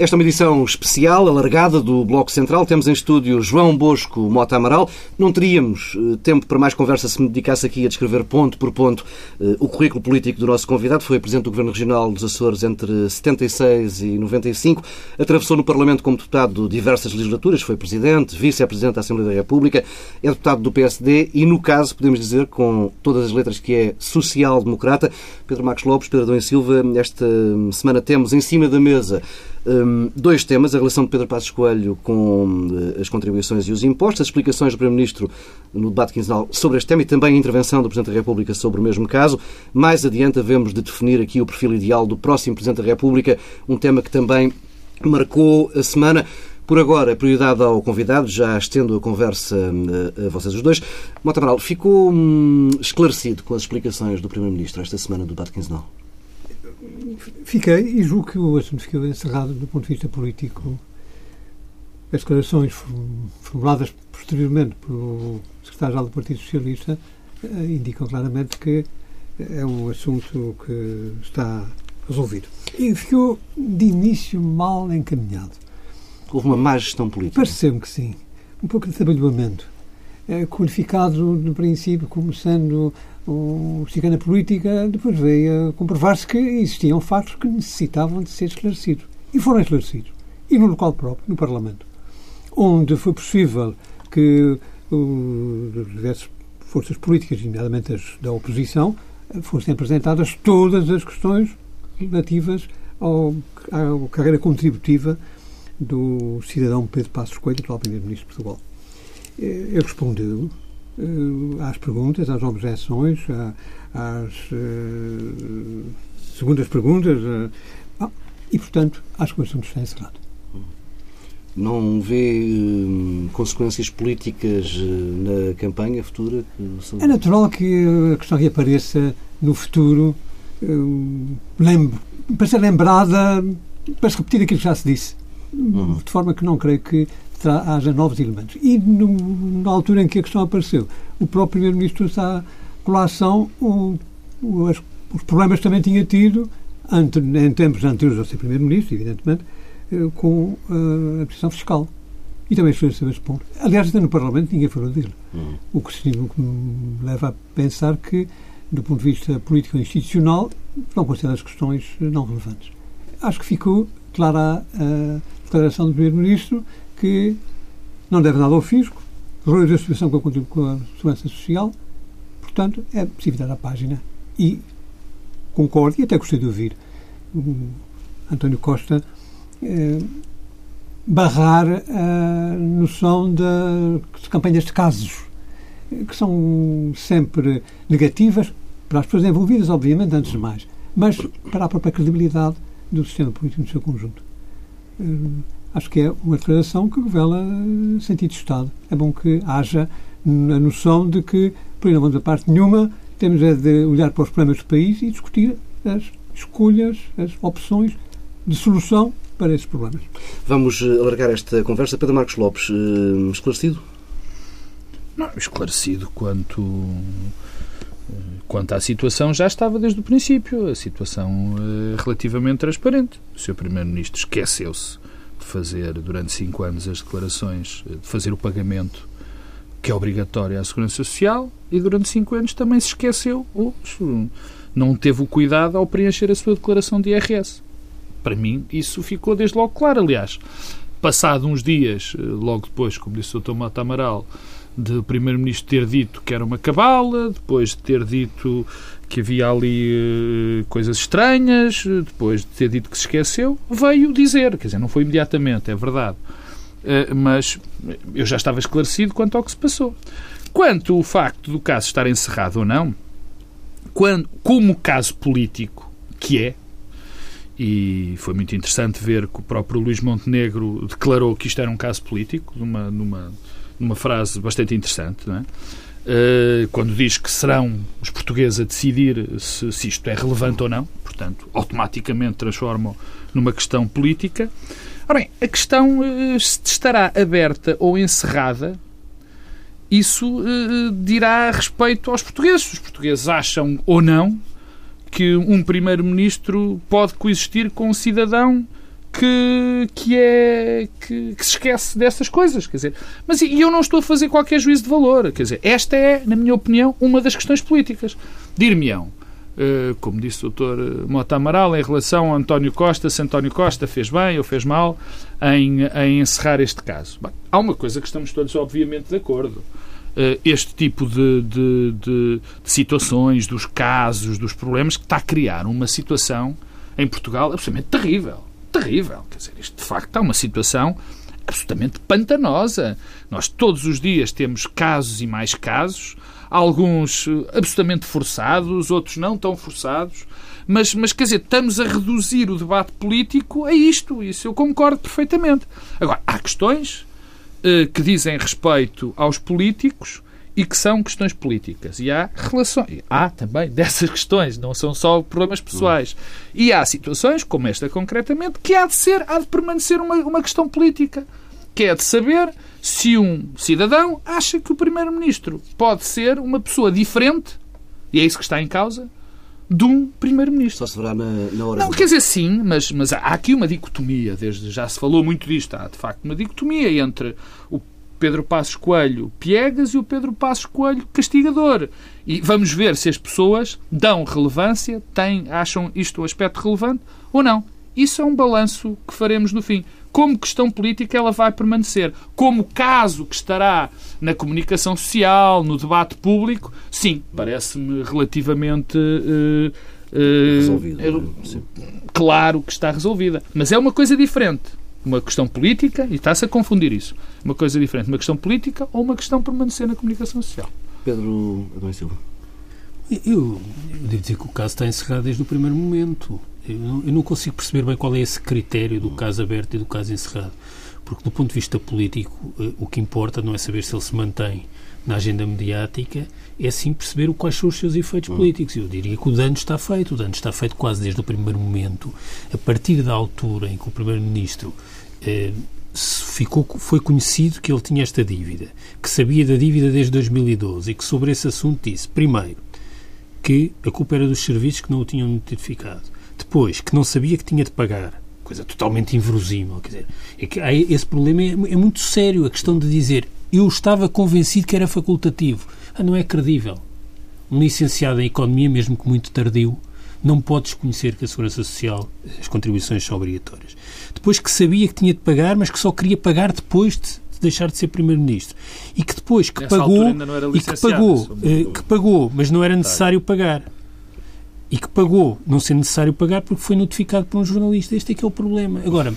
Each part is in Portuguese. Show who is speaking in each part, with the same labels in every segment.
Speaker 1: Esta é uma edição especial, alargada do Bloco Central. Temos em estúdio João Bosco Mota Amaral. Não teríamos uh, tempo para mais conversa se me dedicasse aqui a descrever ponto por ponto uh, o currículo político do nosso convidado. Foi Presidente do Governo Regional dos Açores entre 76 e 95. Atravessou no Parlamento como deputado diversas legislaturas. Foi Presidente, Vice-Presidente da Assembleia da República. É deputado do PSD e, no caso, podemos dizer, com todas as letras, que é social-democrata. Pedro Marcos Lopes, Pedro Adão Silva, esta semana temos em cima da mesa um, dois temas, a relação de Pedro Passos Coelho com uh, as contribuições e os impostos, as explicações do Primeiro-Ministro no debate quinzenal sobre este tema e também a intervenção do Presidente da República sobre o mesmo caso. Mais adiante havemos de definir aqui o perfil ideal do próximo Presidente da República, um tema que também marcou a semana. Por agora, prioridade ao convidado, já estendo a conversa uh, a vocês os dois. Mota Amaral, ficou um, esclarecido com as explicações do Primeiro-Ministro esta semana do debate quinzenal?
Speaker 2: Fiquei e julgo que o assunto ficou encerrado do ponto de vista político. As declarações formuladas posteriormente pelo secretário-geral do Partido Socialista eh, indicam claramente que é um assunto que está resolvido. E ficou de início mal encaminhado.
Speaker 1: Houve uma má gestão política?
Speaker 2: Pareceu-me que sim. Um pouco de trabalhamento. Qualificado, no princípio, como sendo cigana política, depois veio a comprovar-se que existiam factos que necessitavam de ser esclarecidos. E foram esclarecidos. E no local próprio, no Parlamento, onde foi possível que as diversas forças políticas, nomeadamente as da oposição, fossem apresentadas todas as questões relativas ao, à carreira contributiva do cidadão Pedro Passos Coelho, atual Primeiro-Ministro de Portugal. Ele respondeu uh, às perguntas, às objeções, às uh, segundas perguntas. E, portanto, acho que o assunto está encerrado.
Speaker 1: Não vê consequências políticas na campanha futura?
Speaker 2: É natural que a questão reapareça no futuro, lembro, para ser lembrada, para se repetir aquilo que já se disse. Uhum. De forma que não creio que haja novos elementos. E no, na altura em que a questão apareceu, o próprio Primeiro-Ministro está colação, o, o, as, os problemas também tinha tido, ante, em tempos anteriores ao ser Primeiro-Ministro, evidentemente, eh, com uh, a posição fiscal. E também esclareceu esse ponto. Aliás, até no Parlamento ninguém falou dele. Uhum. O, que, o que me leva a pensar que, do ponto de vista político-institucional, não considera as questões não relevantes. Acho que ficou clara a declaração do Primeiro-Ministro que não deve nada ao fisco, resolver a situação com a, com a segurança social, portanto, é preciso dar a página. E concordo, e até gostei de ouvir António Costa eh, barrar a noção de, de campanhas de casos, que são sempre negativas para as pessoas envolvidas, obviamente, antes de mais, mas para a própria credibilidade do sistema político no seu conjunto. Eh, acho que é uma declaração que revela eh, sentido de Estado. É bom que haja a noção de que, por aí não vamos a parte nenhuma, temos é de olhar para os problemas do país e discutir as escolhas, as opções de solução para esses problemas.
Speaker 1: Vamos eh, alargar esta conversa. Pedro Marcos Lopes, eh, esclarecido?
Speaker 3: Não, esclarecido quanto quanto à situação já estava desde o princípio. A situação relativamente transparente. O Sr. Primeiro-Ministro esqueceu-se fazer durante cinco anos as declarações, de fazer o pagamento que é obrigatório à Segurança Social e durante cinco anos também se esqueceu ou não teve o cuidado ao preencher a sua declaração de IRS. Para mim, isso ficou desde logo claro. Aliás, passado uns dias, logo depois, como disse o Dr. Mata Amaral, de o Primeiro-Ministro ter dito que era uma cabala, depois de ter dito que havia ali uh, coisas estranhas, depois de ter dito que se esqueceu, veio dizer, quer dizer, não foi imediatamente, é verdade. Uh, mas eu já estava esclarecido quanto ao que se passou. Quanto ao facto do caso estar encerrado ou não, quando, como caso político que é, e foi muito interessante ver que o próprio Luís Montenegro declarou que isto era um caso político, numa, numa, numa frase bastante interessante, não é? Eh, quando diz que serão os portugueses a decidir se, se isto é relevante ou não, portanto, automaticamente transformam numa questão política. Ora bem, a questão uh, estará aberta ou encerrada, isso uh, dirá respeito aos portugueses. Os portugueses acham ou não que um primeiro-ministro pode coexistir com um cidadão que, que é que, que, se esquece dessas coisas, quer dizer, mas e eu não estou a fazer qualquer juízo de valor, quer dizer, esta é, na minha opinião, uma das questões políticas. Dir-me-ão, eh, como disse o Dr. Mota Amaral, em relação a António Costa, se António Costa fez bem ou fez mal em, em encerrar este caso. Há uma coisa que estamos todos, obviamente, de acordo. Eh, este tipo de, de, de, de situações, dos casos, dos problemas, que está a criar uma situação em Portugal absolutamente terrível. Terrível. Quer dizer, isto de facto está uma situação absolutamente pantanosa. Nós todos os dias temos casos e mais casos, alguns eh, absolutamente forçados, outros não tão forçados, mas, mas quer dizer, estamos a reduzir o debate político a isto, isso eu concordo perfeitamente. Agora, há questões eh, que dizem respeito aos políticos e que são questões políticas. E há relações. Há também dessas questões, não são só problemas pessoais. E há situações, como esta concretamente, que há de ser, há de permanecer uma, uma questão política. Que é de saber se um cidadão acha que o Primeiro-Ministro pode ser uma pessoa diferente, e é isso que está em causa, de um Primeiro-Ministro.
Speaker 1: Só se verá na, na hora.
Speaker 3: Não, quer dizer, sim, mas, mas há aqui uma dicotomia, desde já se falou muito disto, há de facto uma dicotomia entre o Pedro Passos Coelho Piegas e o Pedro Passos Coelho Castigador. E vamos ver se as pessoas dão relevância, têm, acham isto um aspecto relevante ou não. Isso é um balanço que faremos no fim. Como questão política, ela vai permanecer. Como caso que estará na comunicação social, no debate público, sim, parece-me relativamente. Uh,
Speaker 1: uh, resolvida.
Speaker 3: claro que está resolvida. Mas é uma coisa diferente uma questão política, e está-se a confundir isso, uma coisa diferente, uma questão política ou uma questão permanecer na comunicação social.
Speaker 1: Pedro Adão Silva.
Speaker 4: Eu, eu, devo dizer que o caso está encerrado desde o primeiro momento. Eu não, eu não, consigo perceber bem qual é esse critério do caso aberto e do caso encerrado. Porque, do ponto de vista político, eh, o que importa não é saber se ele se mantém na agenda mediática, é sim perceber quais são os seus efeitos políticos. Eu diria que o dano está feito. O dano está feito quase desde o primeiro momento. A partir da altura em que o Primeiro-Ministro eh, ficou, foi conhecido que ele tinha esta dívida, que sabia da dívida desde 2012 e que sobre esse assunto disse, primeiro, que a culpa era dos serviços que não o tinham notificado. Depois, que não sabia que tinha de pagar. Coisa totalmente inverosímil. Quer dizer, é que esse problema é, é muito sério. A questão de dizer eu estava convencido que era facultativo. Ah, não é credível. Um licenciado em Economia, mesmo que muito tardio, não pode desconhecer que a Segurança Social, as contribuições são obrigatórias. Depois que sabia que tinha de pagar, mas que só queria pagar depois de deixar de ser primeiro-ministro e que depois que
Speaker 3: Nessa
Speaker 4: pagou
Speaker 3: e
Speaker 4: que pagou eh, que pagou mas não era necessário pagar e que pagou não sendo necessário pagar porque foi notificado por um jornalista este é que é o problema agora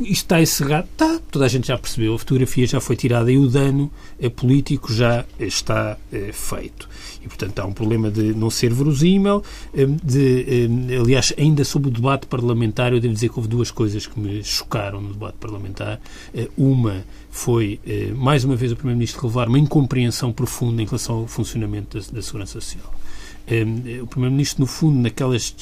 Speaker 4: está encerrado? Está. Toda a gente já percebeu. A fotografia já foi tirada e o dano eh, político já está eh, feito. E, portanto, há um problema de não ser verosímil. Eh, de, eh, aliás, ainda sobre o debate parlamentar, eu devo dizer que houve duas coisas que me chocaram no debate parlamentar. Eh, uma foi, eh, mais uma vez, o Primeiro-Ministro revelar uma incompreensão profunda em relação ao funcionamento da, da Segurança Social. Um, o Primeiro-Ministro, no fundo, naquelas,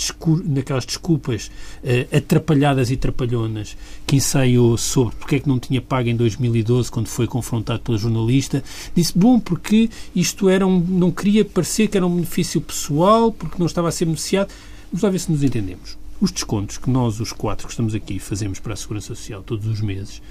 Speaker 4: naquelas desculpas uh, atrapalhadas e trapalhonas que ensaiou sobre porque é que não tinha pago em 2012, quando foi confrontado pelo jornalista, disse, bom, porque isto era um, não queria parecer que era um benefício pessoal, porque não estava a ser beneficiado. Vamos lá ver se nos entendemos. Os descontos que nós, os quatro que estamos aqui, fazemos para a Segurança Social todos os meses,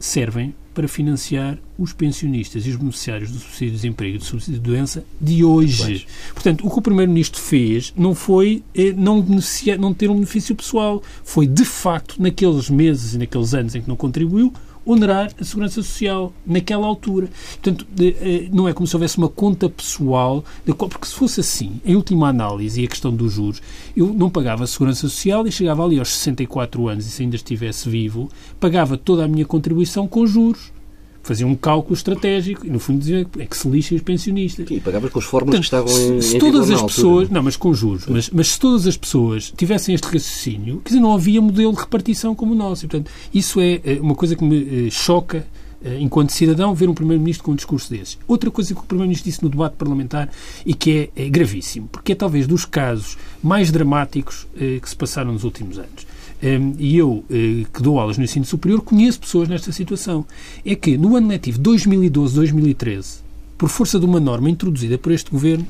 Speaker 4: servem para financiar os pensionistas e os beneficiários do subsídio de desemprego e do subsídio de doença de hoje. Pois. Portanto, o que o Primeiro-Ministro fez não foi eh, não, beneficiar, não ter um benefício pessoal, foi de facto, naqueles meses e naqueles anos em que não contribuiu, onerar a segurança social naquela altura. Portanto, eh, não é como se houvesse uma conta pessoal, porque se fosse assim, em última análise, e a questão dos juros, eu não pagava a segurança social e chegava ali aos 64 anos e se ainda estivesse vivo, pagava toda a minha contribuição com juros fazia um cálculo estratégico e, no fundo, dizia é que se lixem os pensionistas.
Speaker 1: E pagava com as fórmulas que estavam em,
Speaker 4: se, se todas as pessoas, não, mas com juros, mas, mas se todas as pessoas tivessem este raciocínio, quer dizer, não havia modelo de repartição como o nosso. E, portanto, isso é uma coisa que me eh, choca eh, enquanto cidadão, ver um Primeiro-Ministro com um discurso desses. Outra coisa que o Primeiro-Ministro disse no debate parlamentar e que é, é, gravíssimo, porque é talvez dos casos mais dramáticos eh, que se passaram nos últimos anos. Um, e eu, eh, que dou aulas no ensino superior, conheço pessoas nesta situação. É que no ano letivo 2012-2013, por força de uma norma introduzida por este governo,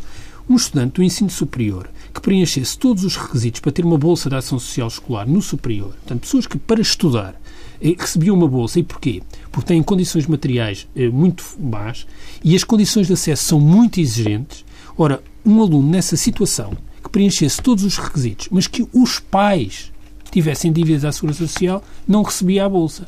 Speaker 4: um estudante do ensino superior que preenchesse todos os requisitos para ter uma bolsa de ação social escolar no superior, portanto, pessoas que para estudar eh, recebiam uma bolsa. E porquê? Porque têm condições materiais eh, muito más e as condições de acesso são muito exigentes. Ora, um aluno nessa situação que preenchesse todos os requisitos, mas que os pais tivessem dívidas à Segurança Social, não recebia a bolsa.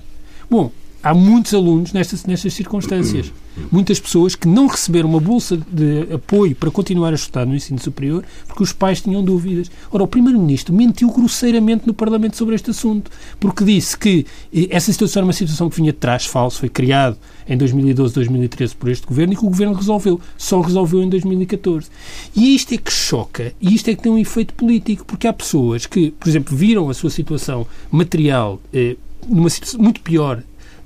Speaker 4: Bom, há muitos alunos nestas, nestas circunstâncias. Muitas pessoas que não receberam uma bolsa de apoio para continuar a estudar no ensino superior porque os pais tinham dúvidas. Ora, o Primeiro-Ministro mentiu grosseiramente no Parlamento sobre este assunto, porque disse que eh, essa situação era uma situação que vinha de trás, falso, foi criado em 2012, 2013 por este governo e que o governo resolveu. Só resolveu em 2014. E isto é que choca e isto é que tem um efeito político, porque há pessoas que, por exemplo, viram a sua situação material eh, numa situação muito pior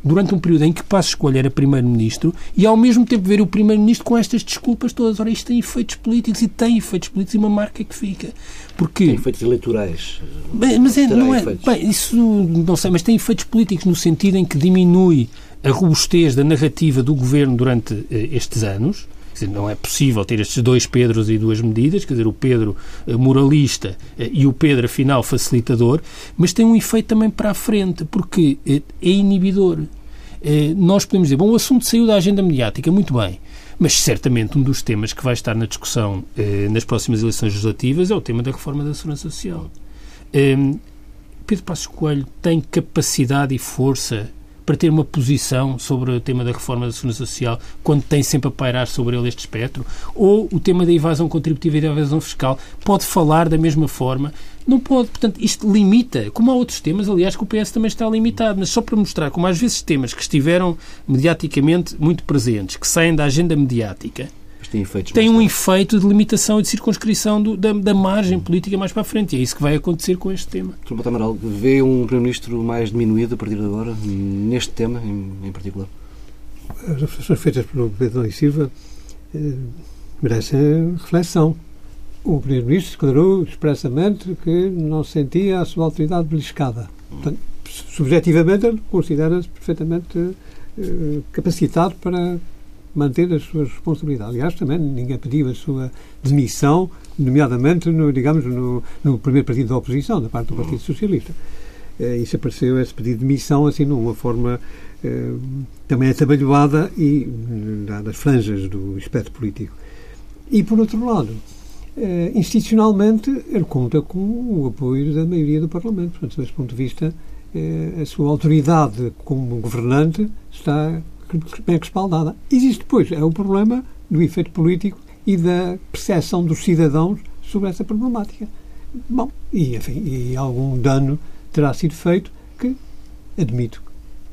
Speaker 4: durante um período em que Passos Escolha era Primeiro-Ministro e ao mesmo tempo ver o Primeiro-Ministro com estas desculpas todas. Ora, isto tem efeitos políticos e tem efeitos políticos e uma marca que fica. Porque...
Speaker 1: Tem efeitos eleitorais.
Speaker 4: Bem, mas é, não é, bem, isso não sei, mas tem efeitos políticos no sentido em que diminui a robustez da narrativa do governo durante uh, estes anos. Dizer, não é possível ter estes dois Pedros e duas medidas, quer dizer, o Pedro uh, moralista uh, e o Pedro, afinal, facilitador, mas tem um efeito também para a frente, porque é inibidor. Eh, nós podemos dizer, bom, o assunto saiu da agenda mediática, muito bem, mas certamente um dos temas que vai estar na discussão eh, nas próximas eleições legislativas é o tema da reforma da segurança social. Eh, Pedro Passos Coelho tem capacidade e força para ter uma posição sobre o tema da reforma da segurança social quando tem sempre a pairar sobre ele este espectro? Ou o tema da evasão contributiva e da evasão fiscal pode falar da mesma forma? Não pode, portanto, isto limita, como há outros temas, aliás, que o PS também está limitado, mas só para mostrar como às vezes temas que estiveram mediaticamente muito presentes, que saem da agenda mediática, tem, tem um efeito de limitação e de circunscrição do, da, da, margem política mais para a frente. E é isso que vai acontecer com este tema.
Speaker 1: Sr. Amaral, vê um Primeiro-Ministro mais diminuído a partir de agora, neste tema em, em particular?
Speaker 2: As reflexões feitas pelo Pedro e Silva eh, merecem reflexão. O Primeiro-Ministro declarou expressamente que não sentia a sua autoridade beliscada. Portanto, subjetivamente, considera-se perfeitamente eh, capacitado para manter as suas responsabilidades. Aliás, também ninguém pediu a sua demissão, nomeadamente, no, digamos, no, no primeiro partido da oposição, da parte do Partido Socialista. Eh, isso apareceu, esse pedido de demissão, assim, numa forma eh, também atabalhoada e das franjas do espectro político. E, por outro lado, eh, institucionalmente, ele conta com o apoio da maioria do Parlamento. Portanto, desse ponto de vista, a sua autoridade como governante está bem respaldada. Existe depois é o problema do efeito político e da percepção dos cidadãos sobre essa problemática. Bom, e, enfim, e algum dano terá sido feito que, admito,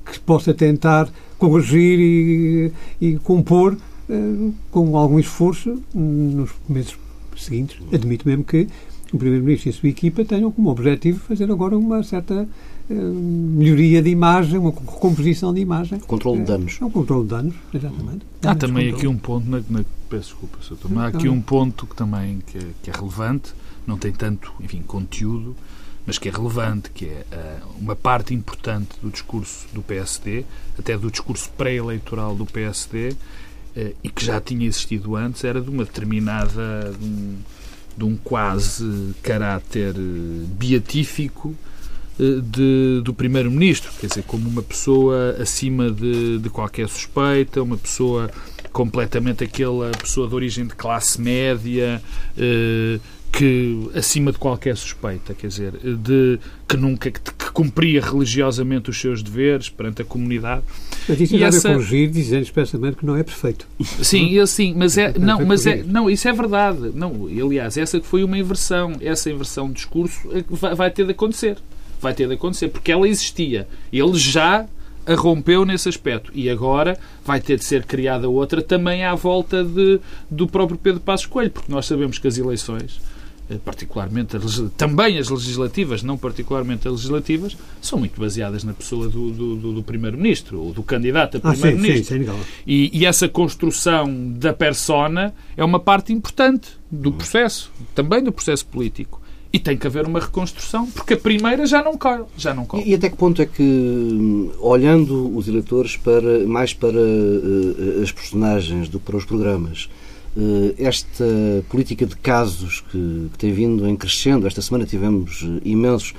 Speaker 2: que possa tentar corrigir e, e compor uh, com algum esforço nos meses seguintes. Admito mesmo que o Primeiro-Ministro e a sua equipa tenham como objetivo fazer agora uma certa melhoria de imagem, uma recomposição de imagem.
Speaker 1: Controle de danos.
Speaker 2: É um controle de danos, exatamente.
Speaker 3: Há também aqui um ponto, na, na, peço desculpa, Sr. Tomé, há aqui um ponto que também que é, que é, relevante, não tem tanto, enfim, conteúdo, mas que é relevante, que é uh, uma parte importante do discurso do PSD, até do discurso pré-eleitoral do PSD, uh, eh, e que já tinha existido antes, era de uma determinada, de um, de um quase caráter beatífico eh, de, do Primeiro-Ministro, quer dizer, como uma pessoa acima de, de qualquer suspeita, uma pessoa completamente aquela pessoa de origem de classe média, eh, que acima de qualquer suspeita, quer dizer, de que nunca que, que cumpria religiosamente os seus deveres perante a comunidade.
Speaker 2: Mas isso e essa... corrigir dizendo expressamente que não é perfeito.
Speaker 3: Sim, eu sim, mas é não, mas é não, isso é verdade. Não, aliás, essa que foi uma inversão, essa inversão de discurso é vai ter de acontecer vai ter de acontecer, porque ela existia. Ele já a rompeu nesse aspecto e agora vai ter de ser criada outra também à volta de, do próprio Pedro Passos Coelho, porque nós sabemos que as eleições, eh, particularmente as, também as legislativas, não particularmente as legislativas, são muito baseadas na pessoa do, do, do Primeiro-Ministro ou do candidato a Primeiro-Ministro. Ah, e, e, essa construção da persona é uma parte importante do processo, também do processo político. E tem que haver uma reconstrução, porque a primeira já não corre. Já não corre.
Speaker 1: E, até que ponto é que, olhando os eleitores para, mais para uh, as personagens do que para os programas, eh, esta política de casos que, que, tem vindo em crescendo, esta semana tivemos eh, imensos,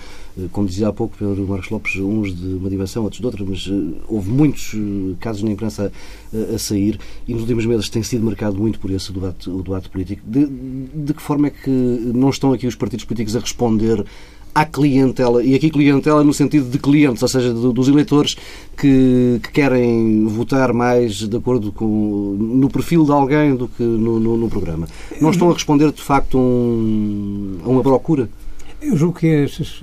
Speaker 1: como dizia há pouco Pedro Marcos Lopes, uns de uma dimensão, outros de outra, mas houve muitos casos na imprensa a, a, sair e nos últimos meses tem sido marcado muito por esse debate, o debate político. De, de que forma é que não estão aqui os partidos políticos a responder à clientela, e aqui clientela no sentido de clientes, ou seja, dos eleitores que, que querem votar mais de acordo com no perfil de alguém do que no, no, no programa. Não estão a responder, de facto, um, a uma procura?
Speaker 2: Eu julgo que estes,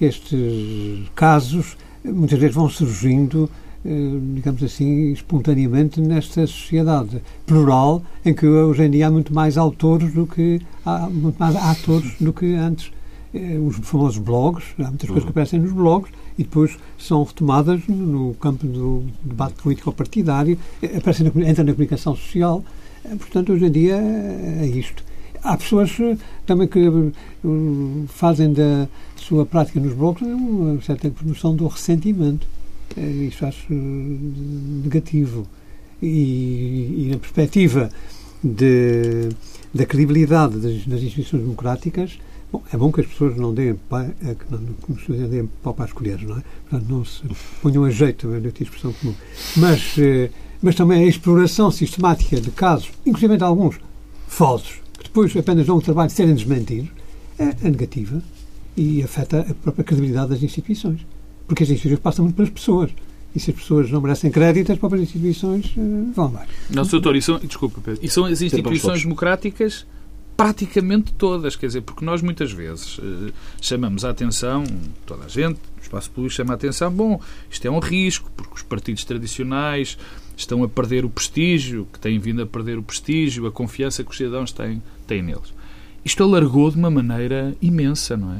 Speaker 2: estes casos muitas vezes vão surgindo eh, digamos assim, espontaneamente nesta sociedade plural em que hoje em dia há muito mais autores do que há muito mais atores do que antes eh, os famosos blogs, há muitas coisas que uhum. aparecem nos blogs e depois são retomadas no campo do debate político-partidário, eh, aparecem na, entram na comunicação social. Portanto, hoje em dia é isto. Há pessoas também que fazem da sua prática nos blogs uma certa promoção do ressentimento. Isso acho negativo. E, e na perspectiva de, da credibilidade das, das instituições democráticas, Bom, é bom que as pessoas não deem pau, é, que não, não deem pau para as colheres, não é? Portanto, não se ponham a jeito, é a expressão comum. Mas, eh, mas também a exploração sistemática de casos, inclusive de alguns falsos, depois apenas dão o trabalho de serem desmentidos, é, é negativa e afeta a própria credibilidade das instituições. Porque as instituições passam muito pelas pessoas. E se as pessoas não merecem crédito, as próprias instituições uh, vão abaixo.
Speaker 3: Não, doutor, e são, desculpa, Pedro, e são as instituições democráticas praticamente todas, quer dizer, porque nós muitas vezes eh, chamamos a atenção, toda a gente, o espaço público chama a atenção, bom, isto é um risco, porque os partidos tradicionais estão a perder o prestígio, que têm vindo a perder o prestígio, a confiança que os cidadãos têm, têm neles. Isto alargou de uma maneira imensa, não é?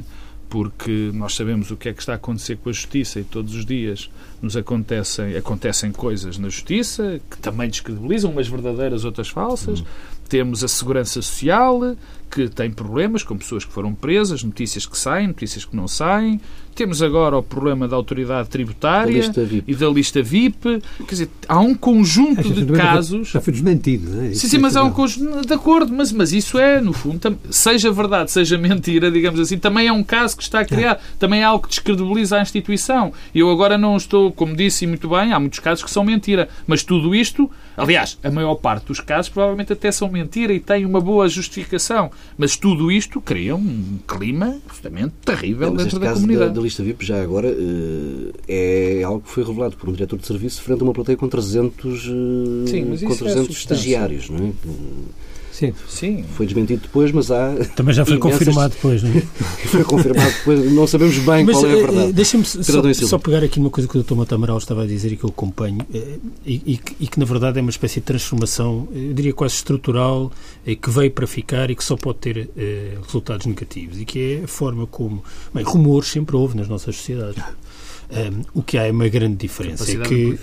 Speaker 3: Porque nós sabemos o que é que está a acontecer com a justiça e todos os dias nos acontecem, acontecem coisas na justiça que também descredibilizam, umas verdadeiras, outras falsas. Uhum. Temos a segurança social, que tem problemas, com pessoas que foram presas, notícias que saem, notícias que não saem. Temos agora o problema da autoridade tributária da e da lista VIP. Quer dizer, há um conjunto de casos.
Speaker 2: Já foi desmentido, não é?
Speaker 3: Sim, sim, mas há um conjunto. De acordo, mas, mas isso é, no fundo, seja verdade, seja mentira, digamos assim, também é um caso que está a criar. É. Também é algo que descredibiliza a instituição. Eu agora não estou, como disse muito bem, há muitos casos que são mentira. Mas tudo isto, aliás, a maior parte dos casos provavelmente até são mentira e têm uma boa justificação. Mas tudo isto cria um clima absolutamente terrível é, dentro da comunidade.
Speaker 1: Da, da lista VIP, já agora, eh, é algo que foi revelado por um diretor de serviço frente a uma plateia com 300, Sim, com 300 é estagiários, não é?
Speaker 2: Sim.
Speaker 3: Sim.
Speaker 1: Foi desmentido depois, mas há.
Speaker 4: Também já foi imensas... confirmado depois, não é?
Speaker 1: foi confirmado depois, não sabemos bem mas, qual é a eh, verdade.
Speaker 4: Deixa-me só, só, pegar aqui numa coisa que o Dr. Mata Amaral estava a dizer e que eu acompanho, eh, e, e, e, que na verdade é uma espécie de transformação, eu diria quase estrutural, eh, que veio para ficar e que só pode ter eh, resultados negativos, e que é a forma como. Bem, rumores sempre houve nas nossas sociedades. Um, o que há é uma grande diferença. É que,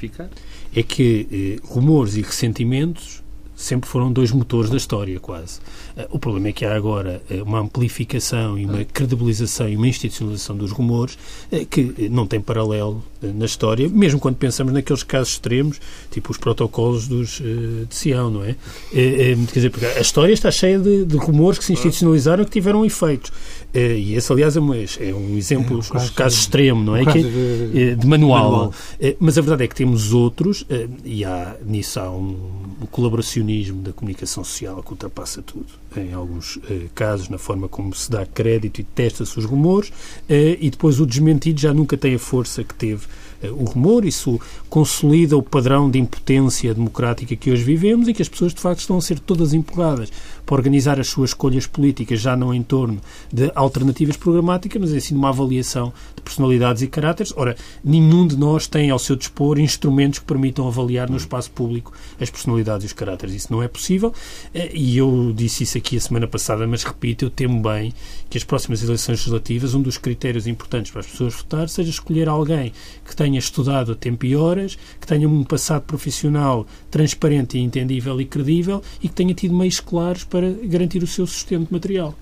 Speaker 4: é que eh, rumores e ressentimentos sempre foram dois motores da história, quase. Eh, o problema é que há agora eh, uma amplificação e uma credibilização e uma institucionalização dos rumores eh, que não tem paralelo na história, mesmo quando pensamos naqueles casos extremos, tipo os protocolos dos, de Sião, não é? Quer dizer, porque a história está cheia de, de rumores que se institucionalizaram e que tiveram efeitos. E esse, aliás, é um, é um exemplo, é um caso, caso extremo, não é? Que, de, de, manual. manual. Mas a verdade é que temos outros, e há, nisso há um, um colaboracionismo da comunicação social que ultrapassa tudo em alguns casos, na forma como se dá crédito e testa-se os rumores, e depois o desmentido já nunca tem a força que teve o rumor, isso consolida o padrão de impotência democrática que hoje vivemos e que as pessoas de facto estão a ser todas empurradas para organizar as suas escolhas políticas já não em torno de alternativas programáticas, mas em si numa avaliação de personalidades e caráteres. Ora, nenhum de nós tem ao seu dispor instrumentos que permitam avaliar no espaço público as personalidades e os caráteres. Isso não é possível eh, e eu disse isso aqui a semana passada, mas repito, eu temo bem que as próximas eleições legislativas, um dos critérios importantes para as pessoas votar seja escolher alguém que tenha estudado a tempo e horas, que tenha um passado profissional transparente e entendível e credível e que tenha tido meios claros para para garantir o seu sustento material.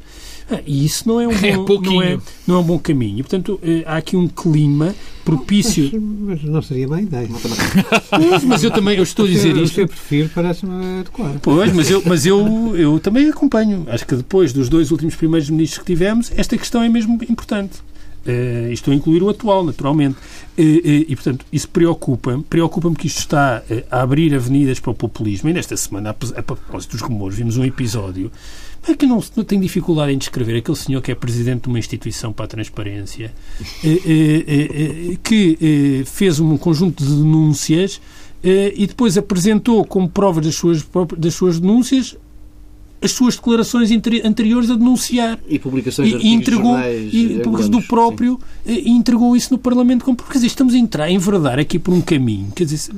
Speaker 4: Ah, e isso não é um
Speaker 3: é
Speaker 4: bom, é não, é, não é um bom caminho. Portanto, eh, há aqui um clima propício.
Speaker 2: Mas, mas não seria má ideia.
Speaker 4: Pois, mas eu também eu estou a dizer
Speaker 2: o
Speaker 4: isto.
Speaker 2: seu perfil parece-me adequado.
Speaker 4: Pois, mas eu, mas eu, eu também acompanho. Acho que depois dos dois últimos primeiros ministros que tivemos, esta questão é mesmo importante. Uh, estou a incluir o atual, naturalmente. Uh, uh, e, portanto, isso preocupa-me. Preocupa-me que isto está a abrir avenidas para o populismo. E nesta semana, a, propósito dos rumores, vimos um episódio. É que não, não tenho dificuldade em descrever aquele senhor que é presidente de uma instituição para a transparência, que fez um conjunto de denúncias e depois apresentou como prova das suas, das suas denúncias as suas declarações anteriores a denunciar.
Speaker 1: E publicações
Speaker 4: e, e entregou e, do próprio sim. e entregou isso no Parlamento. Como, quer dizer, estamos a entrar, a enverdar aqui por um caminho. Quer dizer,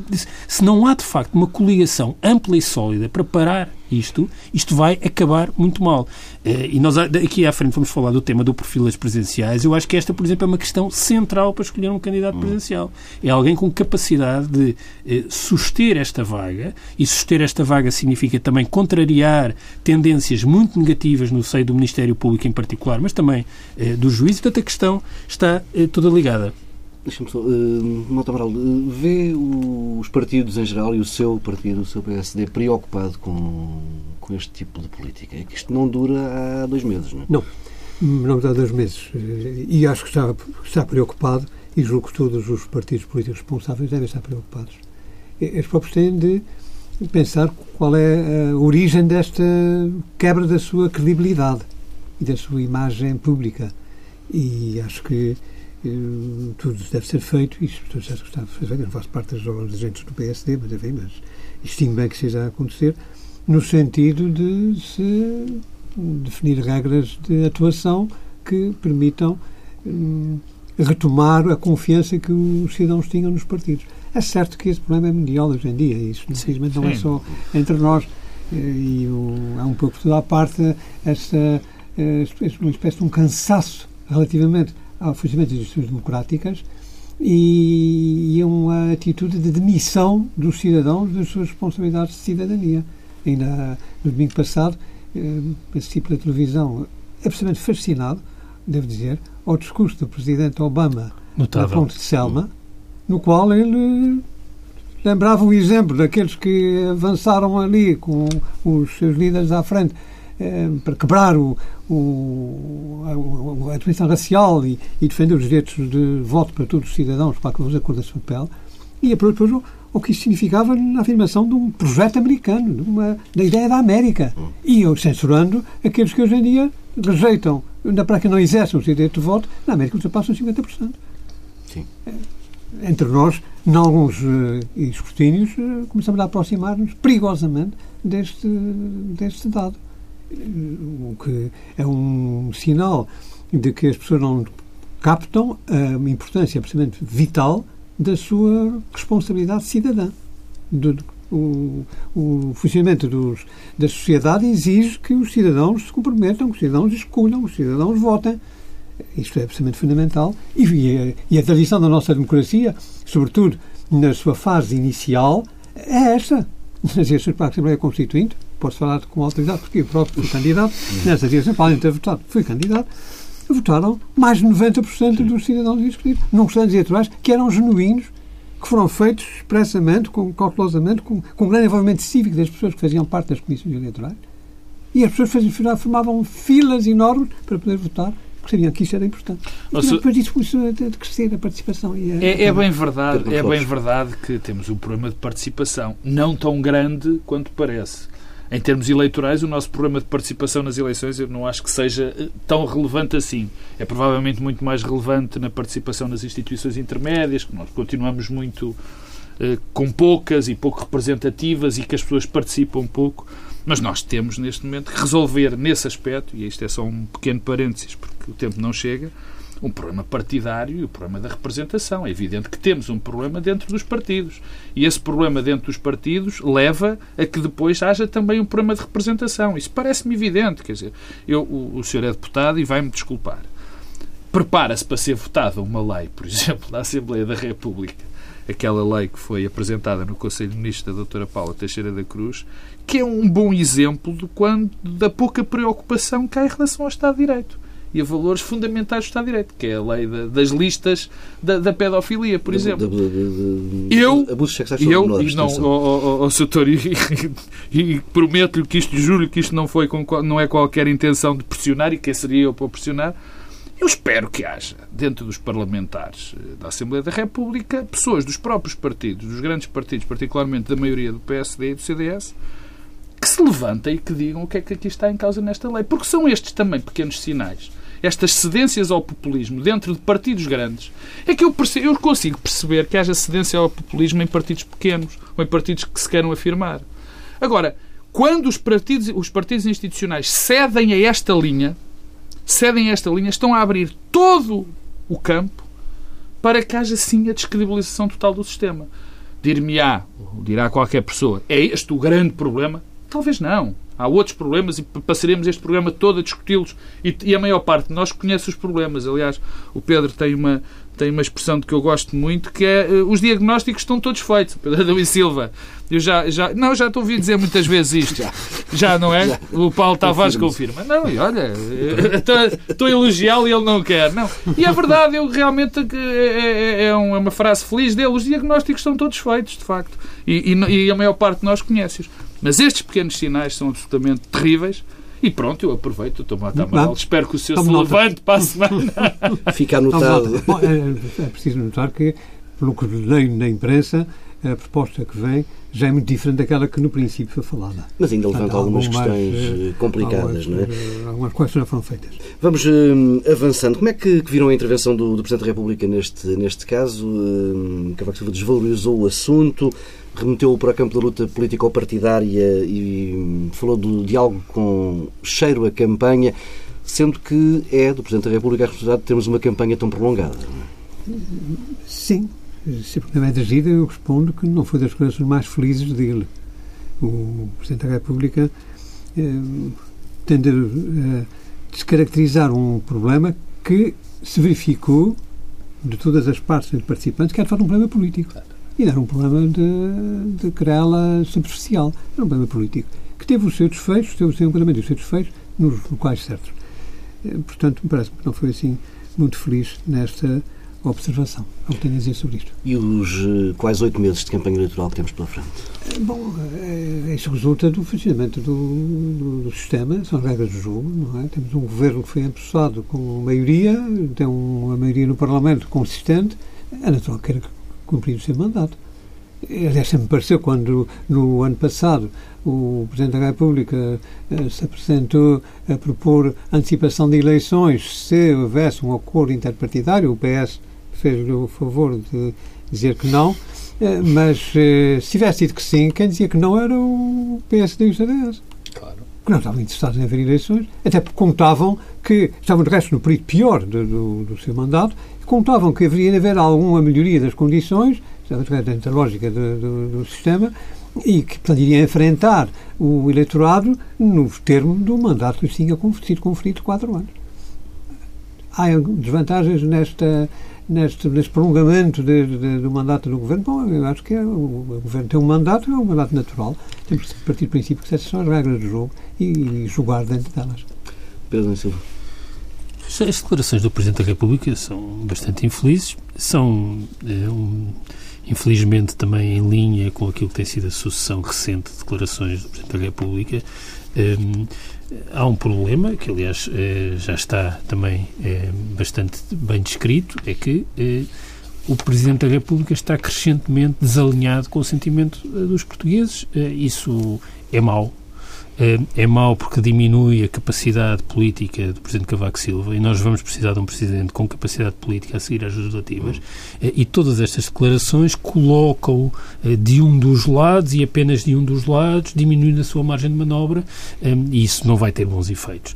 Speaker 4: se não há de facto uma coligação ampla e sólida para parar isto, isto vai acabar muito mal. Eh, e nós aqui à frente vamos falar do tema do perfil das presidenciais. Eu acho que esta, por exemplo, é uma questão central para escolher um candidato hum. presidencial. É alguém com capacidade de eh, suster esta vaga, e suster esta vaga significa também contrariar tendências muito negativas no seio do Ministério Público em particular, mas também eh, do juiz. Portanto, a questão está toda ligada.
Speaker 1: Deixa-me só. Uh, Mota Amaral, uh, vê os partidos em geral e o seu partido, o seu PSD, preocupado com, com este tipo de política? É que isto não dura há dois meses, não é?
Speaker 2: Não, não há dois meses. E acho que está, está preocupado e julgo que todos os partidos políticos responsáveis devem estar preocupados. Eles próprios têm de pensar qual é a origem desta quebra da sua credibilidade e da sua imagem pública. E acho que tudo deve ser feito, isso tudo já está a fazer, eu não faço parte dos agentes do PSD, mas enfim, mas estimo bem que esteja a acontecer, no sentido de se definir regras de atuação que permitam hum, retomar a confiança que os cidadãos tinham nos partidos. É certo que esse problema é mundial hoje em dia, isso infelizmente não é só entre nós, eh, e o, há um pouco toda a parte essa, essa uma espécie de um cansaço relativamente ao funcionamento das instituições democráticas e, e uma atitude de demissão dos cidadãos das suas responsabilidades de cidadania. Ainda no domingo passado, eh, assisti pela televisão, absolutamente fascinado, devo dizer, ao discurso do presidente Obama
Speaker 4: Notável.
Speaker 2: na Ponte de Selma, no qual ele lembrava o exemplo daqueles que avançaram ali com os seus líderes à frente para quebrar o, o, a, definição racial e, e, defender os direitos de voto para todos os cidadãos, para que os acordos de papel, e depois o, o que isso significava na afirmação de um projeto americano, de uma, da ideia da América. E eu censurando aqueles que hoje em dia rejeitam, ainda para que não exerçam o direito de voto, na América ultrapassam 50%.
Speaker 1: Sim.
Speaker 2: Eh, entre nós, em alguns uh, escrutínios, uh, começamos a aproximar-nos perigosamente deste, deste dado o que é um sinal de que as pessoas não captam a importância absolutamente vital da sua responsabilidade cidadã. Do, o, o, funcionamento dos, da sociedade exige que os cidadãos se comprometam, que os cidadãos escolham, que os cidadãos votem. Isto é absolutamente fundamental. E, e, e a tradição da nossa democracia, sobretudo na sua fase inicial, é esta. Nas eleições para a Assembleia Constituinte, posso falar com autoridade, porque eu próprio fui candidato, nessa direção, podem ter votado, fui candidato, votaram mais de 90% dos cidadãos inscritos, num processo eleitorais que eram genuínos, que foram feitos expressamente, com, cautelosamente, com, com um grande envolvimento cívico das pessoas que faziam parte das comissões eleitorais. E as pessoas faziam, formavam filas enormes para poder votar porque sabiam que isso era importante. E depois disso começou a crescer a participação. E a...
Speaker 3: É, é, bem verdade, é bem verdade que temos um problema de participação, não tão grande quanto parece em termos eleitorais, o nosso programa de participação nas eleições eu não acho que seja eh, tão relevante assim. É provavelmente muito mais relevante na participação nas instituições intermédias, que nós continuamos muito eh, com poucas e pouco representativas e que as pessoas participam pouco. Mas nós temos, neste momento, que resolver nesse aspecto, e isto é só um pequeno parênteses, porque o tempo não chega, um problema partidário e o problema da representação. É evidente que temos um problema dentro dos partidos. E esse problema dentro dos partidos leva a que depois haja também um problema de representação. Isso parece-me evidente. Quer dizer, eu, o, o senhor é deputado e vai-me desculpar. Prepara-se para ser votada uma lei, por exemplo, na Assembleia da República, aquela lei que foi apresentada no Conselho de Ministros da doutora Paula Teixeira da Cruz, que é um bom exemplo de quando, da pouca preocupação que há em relação ao Estado de Direito e a valores fundamentais do Estado de Direito, que é a lei da, das listas da, da pedofilia, por exemplo.
Speaker 1: De, de, de,
Speaker 3: eu,
Speaker 1: abusos sexuais
Speaker 3: eu,
Speaker 1: menores,
Speaker 3: e não, o, o, e, e prometo-lhe que isto, juro que isto não, foi com, não é qualquer intenção de pressionar, e quem seria eu para pressionar, eu espero que haja, dentro dos parlamentares eh, da Assembleia da República, pessoas dos próprios partidos, dos grandes partidos, particularmente da maioria do PSD e do CDS, que se levantem e que digam o que é que aqui está em causa nesta lei. Porque são estes também pequenos sinais, estas cedências ao populismo dentro de partidos grandes, é que eu, percebo, eu consigo perceber que haja cedência ao populismo em partidos pequenos ou em partidos que se queiram afirmar. Agora, quando os partidos, os partidos institucionais cedem a esta linha, cedem a esta linha, estão a abrir todo o campo para que haja sim a descredibilização total do sistema. Dir-me-á, dirá qualquer pessoa, é este o grande problema? Talvez não. Há outros problemas e passaremos este programa todo a discuti-los e, e, a maior parte de nós conhece os problemas. Aliás, o Pedro tem uma, tem uma expressão de que eu gosto muito, que é uh, os diagnósticos estão todos feitos. Pedro Adão e Silva. Eu já, já, não, já estou a ouvir dizer muitas vezes isto. Já, já não é? Já. O Paulo Tavares confirma. Não, e olha, estou a elogiá-lo e ele não quer. Não. E é verdade, eu realmente é, é, é, uma frase feliz dele. Os diagnósticos estão todos feitos, de facto. E, e, e a maior parte de nós conhece-os. Mas estes pequenos sinais são absolutamente terríveis e pronto, eu aproveito, estou a mal. Espero que o senhor se levante para a semana.
Speaker 1: Fica anotado.
Speaker 2: Bom, é, é, preciso notar que, pelo que leio na imprensa, a proposta que vem já é muito diferente daquela que no princípio foi falada.
Speaker 1: Mas ainda levanta Portanto, algumas, algumas questões eh, complicadas,
Speaker 2: algumas,
Speaker 1: não é?
Speaker 2: Eh, algumas coisas já foram feitas.
Speaker 1: Vamos uh, avançando. Como é que, que, viram a intervenção do, do Presidente da República neste, neste caso? Uh, Cavaco Silva desvalorizou o assunto, remeteu-o para o campo da luta político-partidária e falou do diálogo com cheiro a campanha, sendo que é do Presidente da República a responsabilidade de termos uma campanha tão prolongada.
Speaker 2: Sim. Se o problema é de agida, eu respondo que não foi das coisas mais felizes dele. O Presidente da República eh, tende a descaracterizar um problema que se verificou de todas as partes participantes que era de facto um problema político. E era um problema de, de querela superficial. Era um problema político. Que teve os seus desfechos, teve o seu enquadramento e os seus desfechos nos locais certos. Eh, portanto, me parece que não foi assim muito feliz nesta observação. É o que tenho a dizer sobre isto.
Speaker 1: E os eh, quais oito meses de campanha eleitoral que temos pela frente?
Speaker 2: Eh, bom, isso resulta do funcionamento do, do, do, sistema, são regras do jogo, não é? Temos um governo que foi empossado com maioria, tem uma maioria no Parlamento consistente, é natural que queira cumprir o seu mandato. Aliás, sempre me pareceu quando, no ano passado, o Presidente da República eh, se apresentou a propor antecipação de eleições se houvesse um acordo interpartidário, o PS fez-lhe o favor de dizer que não, eh, mas eh, se tivesse dito que sim, quem dizia que não era o PSD e o CDS. Claro. Que não estavam interessados em haver eleições, até porque contavam que estavam, de resto, no período pior do, do, do seu mandato, contavam que haveria de haver alguma melhoria das condições, dentro da lógica do, do, do sistema, e que, iria enfrentar o eleitorado no termo do mandato que tinha sido conferido de quatro anos. Há desvantagens nesta, neste, neste prolongamento de, de, do mandato do governo? Bom, eu acho que é, o, o, governo tem um mandato, é um mandato natural. Temos que partir do princípio que essas são as regras do jogo e, e jogar dentro delas.
Speaker 1: Pedro Silva.
Speaker 4: As declarações do Presidente da República são bastante infelizes, são, é, um, infelizmente, também em linha com aquilo que tem sido a sucessão recente de declarações do Presidente da República. Um, há um problema, que aliás é, já está também é, bastante bem descrito, é que é, o Presidente da República está crescentemente desalinhado com o sentimento dos portugueses. Isso é mau, é, é mau porque diminui a capacidade política do Presidente Cavaco Silva e nós vamos precisar de um Presidente com capacidade política a seguir às legislativas hum. e todas estas declarações colocam eh, de um dos lados e apenas de um dos lados, diminuindo a sua margem de manobra e isso não vai ter bons efeitos.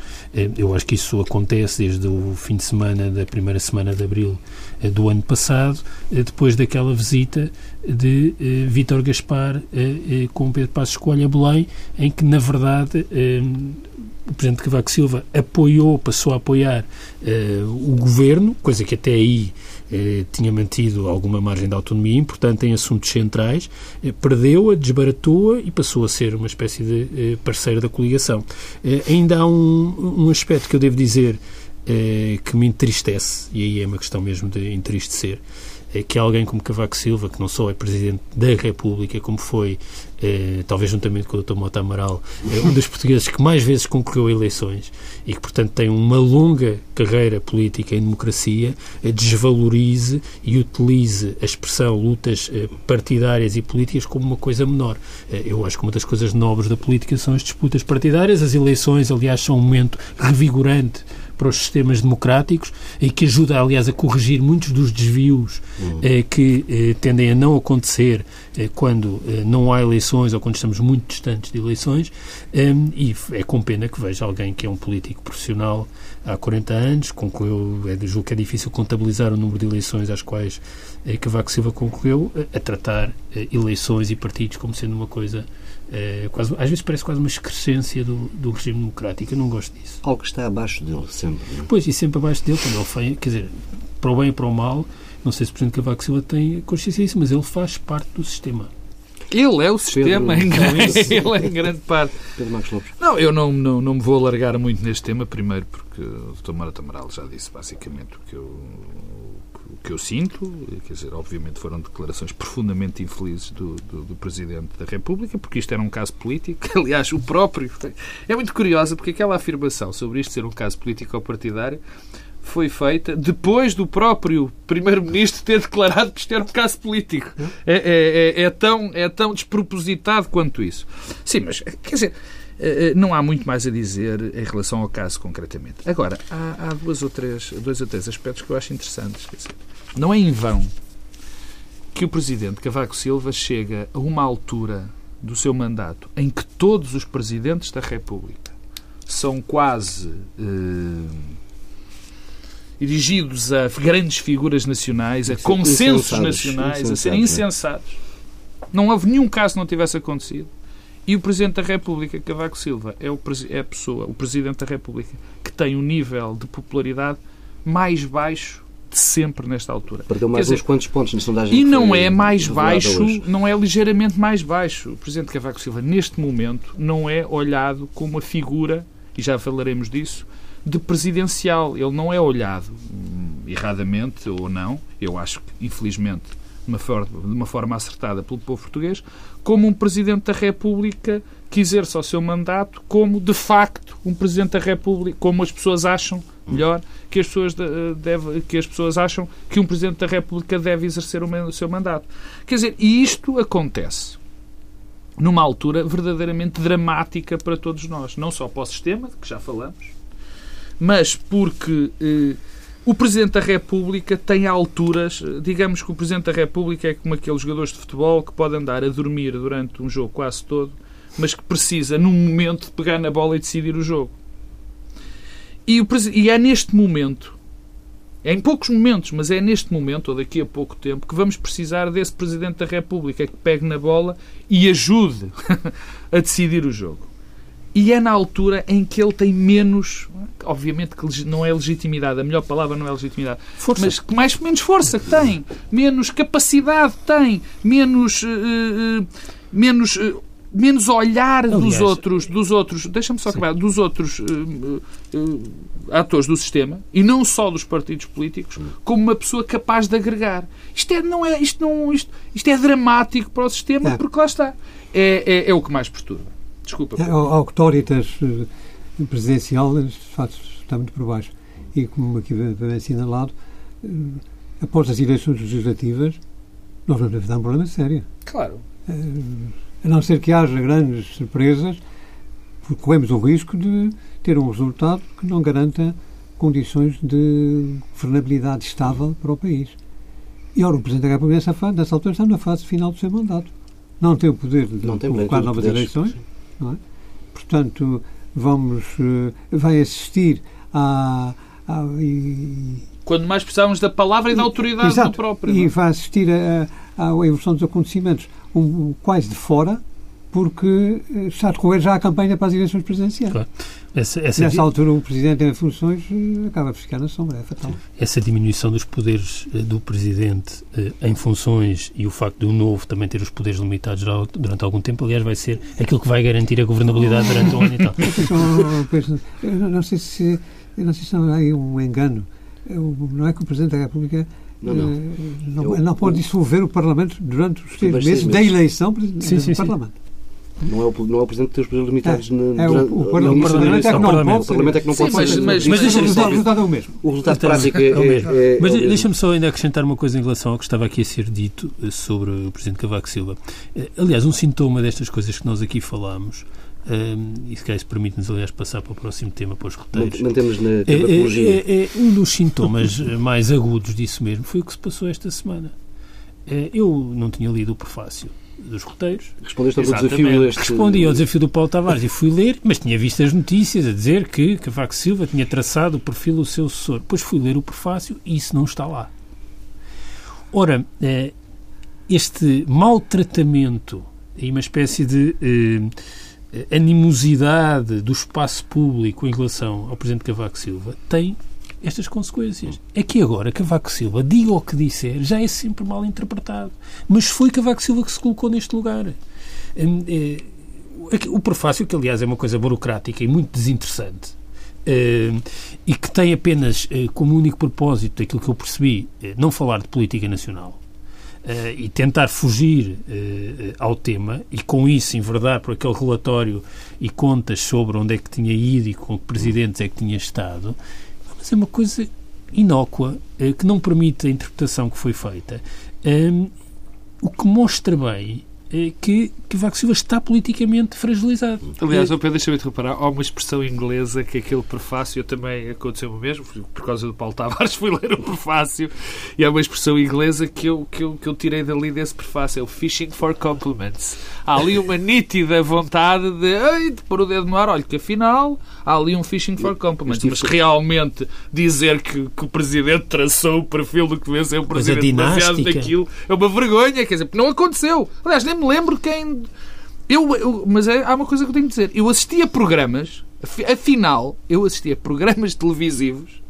Speaker 4: Eu acho que isso acontece desde o fim de semana da primeira semana de abril do ano passado, depois daquela visita de Vítor Gaspar com Pedro Passos Coelho a Belém, em que, na verdade, o Presidente Cavaco Silva apoiou, passou a apoiar o governo, coisa que até aí tinha mantido alguma margem de autonomia importante em assuntos centrais, perdeu-a, desbaratou-a e passou a ser uma espécie de parceiro da coligação. ainda há um, um aspecto que eu devo dizer eh, que me entristece, e aí é uma questão mesmo de entristecer, que alguém como Cavaco Silva, que não só é Presidente da República, como foi, eh, talvez juntamente com o Dr. Mota Amaral, é um dos portugueses que mais vezes concorreu a eleições e que, portanto, tem uma longa carreira política em democracia, eh, desvalorize e utilize a expressão lutas eh, partidárias e políticas como uma coisa menor. Eh, eu acho que uma das coisas nobres da política são as disputas partidárias. As eleições, aliás, são um momento revigorante para os sistemas democráticos e que ajuda, aliás, a corrigir muitos dos desvios uhum. eh, que eh, tendem a não acontecer eh, quando eh, não há eleições ou quando estamos muito distantes de eleições. Ehm, e é com pena que veja alguém que é um político profissional há 40 anos, concorreu, é, julgo que é difícil contabilizar o número de eleições às quais eh, Cavaco Silva concorreu, a, a tratar eh, eleições e partidos como sendo uma coisa é, quase, às vezes parece quase uma excrescência do, do regime democrático. Eu não gosto disso.
Speaker 1: Algo que está abaixo dele, sempre. Não? É?
Speaker 4: Pois, e sempre abaixo dele, quando ele faz, quer dizer, para o bem e para o mal, não sei se o Presidente Cavaco Silva tem consciência disso, mas ele faz parte do sistema.
Speaker 3: Ele é o sistema, Pedro, em grande, ele é em grande parte.
Speaker 1: Pedro Marcos Lopes.
Speaker 3: Não, eu não, não, não me vou alargar muito neste tema, primeiro porque o Dr. Mara Tamaral já disse basicamente o que eu que eu sinto, quer dizer, obviamente foram declarações profundamente infelizes do, do, do, Presidente da República, porque isto era um caso político. Aliás, o próprio. É muito curiosa porque aquela afirmação sobre isto ser um caso político ou partidário foi feita depois do próprio Primeiro-Ministro ter declarado que isto era um caso político. É, é, é, é, tão, é tão despropositado quanto isso. Sim, mas, quer dizer, eh, eh, não há muito mais a dizer em relação ao caso concretamente. Agora, há, há duas ou três, dois ou três aspectos que eu acho interessantes. Dizer, não é em vão que o Presidente Cavaco Silva chega a uma altura do seu mandato em que todos os Presidentes da República são quase eh, dirigidos a grandes figuras nacionais, a consensos nacionais, a serem insensatos. Não houve nenhum caso que não tivesse acontecido. E o Presidente da República, Cavaco Silva, é, o, é a pessoa, o Presidente da República, que tem um nível de popularidade mais baixo de sempre nesta altura.
Speaker 1: Perdeu mais
Speaker 3: Quer
Speaker 1: uns dizer, quantos pontos na sondagem.
Speaker 3: E não é mais baixo, hoje. não é ligeiramente mais baixo. O Presidente Cavaco Silva, neste momento, não é olhado como uma figura, e já falaremos disso, de presidencial. Ele não é olhado hum, erradamente ou não, eu acho que, infelizmente, de uma, forma, de uma forma acertada pelo povo português, como um Presidente da República que exerce o seu mandato como, de facto, um Presidente da República, como as pessoas acham, melhor, que as pessoas, deve, que as pessoas acham que um Presidente da República deve exercer o seu mandato. Quer dizer, e isto acontece numa altura verdadeiramente dramática para todos nós. Não só para o sistema, que já falamos, mas porque eh, o Presidente da República tem alturas, digamos que o Presidente da República é como aqueles jogadores de futebol que podem andar a dormir durante um jogo quase todo, mas que precisa, num momento, de pegar na bola e decidir o jogo. E, o, e é neste momento, é em poucos momentos, mas é neste momento, ou daqui a pouco tempo, que vamos precisar desse Presidente da República que pegue na bola e ajude a decidir o jogo. E é na altura em que ele tem menos, obviamente que não é legitimidade, a melhor palavra não é legitimidade, força. mas que mais, menos força que tem, menos capacidade tem, menos, uh, uh, menos, uh, menos olhar Aliás, dos outros, dos outros, deixa-me só acabar, dos outros atores do sistema e não só dos partidos políticos, como uma pessoa capaz de agregar. Isto é, não é, isto não, isto, isto é dramático para o sistema, é. porque lá está. É, é, é o que mais perturba. Desculpa. A
Speaker 2: autoritas eh, presidencial, de facto, está muito por baixo. E, como aqui bem assinalado, eh, após as eleições legislativas, nós vamos enfrentar um problema sério.
Speaker 3: Claro.
Speaker 2: Eh, a não ser que haja grandes surpresas, porque corremos o risco de ter um resultado que não garanta condições de governabilidade estável para o país. E, ora, o Presidente da República, nessa, nessa altura, está na fase final do seu mandato. Não tem o poder de convocar novas eleições. Sim é? Portanto, vamos, vai assistir a, a e,
Speaker 3: quando mais precisamos da palavra e da autoridade exato, do próprio.
Speaker 2: E vai assistir à evolução dos acontecimentos um, quase de fora, porque eh, está a decorrer já a campanha para as eleições presidenciais. Claro. Essa, essa Nessa altura, o Presidente em funções eh, acaba por ficar na sombra, é fatal.
Speaker 4: Essa diminuição dos poderes eh, do Presidente em funções e o facto de o novo também ter os poderes limitados durante algum tempo, aliás, vai ser aquilo que vai garantir a governabilidade durante um ano e tal.
Speaker 2: não sei se Eu não sei se não há aí um engano. Não é que o Presidente da República não, não. Eh, não, eu, não pode dissolver o Parlamento durante os seis meses, meses da eleição sim, do sim, Parlamento.
Speaker 1: Não é, o, não é o Presidente que tem os poderes limitados é, na,
Speaker 2: é o, o, o, Parlamento, Parlamento é que não pode. O Parlamento é que não pode.
Speaker 4: Mas, mas, mas,
Speaker 2: mas o resultado é o mesmo.
Speaker 1: O resultado prático é, é, o mesmo. É,
Speaker 4: mas deixa-me só ainda acrescentar uma coisa em relação ao que estava aqui a ser dito eh, sobre o Presidente Cavaco Silva. Eh, aliás, um sintoma destas coisas que nós aqui falámos um, e se calhar isso permite-nos, aliás, passar para o próximo tema, para os roteiros.
Speaker 1: Mantemos na
Speaker 4: é, é, é, é, um dos sintomas mais agudos disso mesmo foi o que se passou esta semana. É, eu não tinha lido o prefácio dos roteiros.
Speaker 1: Respondeste ao desafio deste...
Speaker 4: Respondi ao desafio do Paulo Tavares e fui ler, mas tinha visto as notícias a dizer que Cavaco Silva tinha traçado o perfil do seu sucessor. Depois fui ler o prefácio e isso não está lá. Ora, eh, este maltratamento e uma espécie de eh, animosidade do espaço público em relação ao Presidente Cavaco Silva tem estas consequências. É que agora Cavaco Silva, diga o que disser, já é sempre mal interpretado. Mas foi Cavaco Silva que se colocou neste lugar. Hum, é, o prefácio, que aliás é uma coisa burocrática e muito desinteressante, hum, e que tem apenas eh, como único propósito, aquilo que eu percebi, eh, não falar de política nacional, Uh, e tentar fugir uh, ao tema e com isso enverdar por aquele relatório e contas sobre onde é que tinha ido e com que presidentes é que tinha estado, mas é uma coisa inócua uh, que não permite a interpretação que foi feita. Um, o que mostra bem que, que Vaco Silva está politicamente fragilizado.
Speaker 3: Aliás, é... Pedro, deixa-me reparar, há uma expressão inglesa que aquele prefácio também aconteceu o mesmo, por causa do Paulo Tavares fui ler o prefácio, e há uma expressão inglesa que eu, que eu, que eu tirei dali desse prefácio, é o fishing for compliments. Há ali uma nítida vontade de, de pôr o dedo no ar, olha que afinal há ali um fishing for compliments, mas realmente dizer que, que o Presidente traçou o perfil do que venceu o Presidente baseado naquilo é uma vergonha, quer dizer, não aconteceu. Aliás, nem me lembro quem. Eu, eu, mas é, há uma coisa que eu tenho de dizer. Eu assisti a programas, afinal, eu assisti a programas televisivos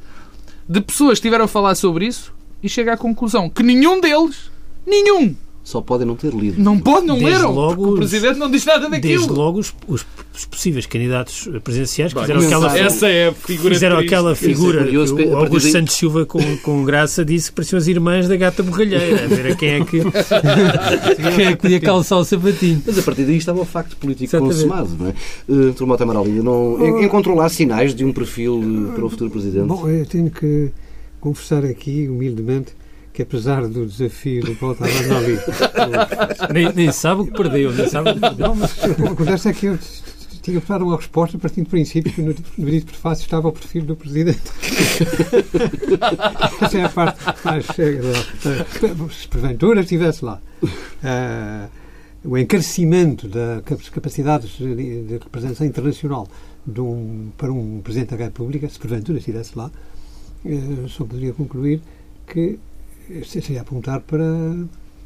Speaker 3: de pessoas que estiveram a falar sobre isso e chego à conclusão que nenhum deles, nenhum,
Speaker 1: só podem não ter lido.
Speaker 3: Não podem, não desde leram. Logo, o Presidente não diz nada daquilo.
Speaker 4: Desde logo os, os, os possíveis candidatos presidenciais que fizeram aquela,
Speaker 3: essa é a figura
Speaker 4: fizeram aquela figura. o Augusto daí... Santos Silva, com, com graça, disse que pareciam as irmãs da gata borralheira. A ver a quem é que, quem é que podia calçar o sapatinho.
Speaker 1: Mas a partir daí estava o facto político Exatamente. consumado. Não é? Uh, Turmota Amaral não oh. encontrou lá sinais de um perfil uh, para o futuro Presidente?
Speaker 2: Bom, eu tenho que confessar aqui, humildemente, que apesar do desafio do Paulo Tavares não li.
Speaker 4: nem, nem sabe o que perdeu, nem sabe o que perdeu.
Speaker 2: Não, mas o que acontece é que eu tinha que dar uma resposta partindo do princípio que no, no dito prefácio estava o perfil do Presidente. Essa é a parte mais... Se porventura estivesse lá. Uh, o encarecimento das capacidades de, de representação internacional um, para um Presidente da República, se porventura estivesse lá, uh, só poderia concluir que seria apontar para,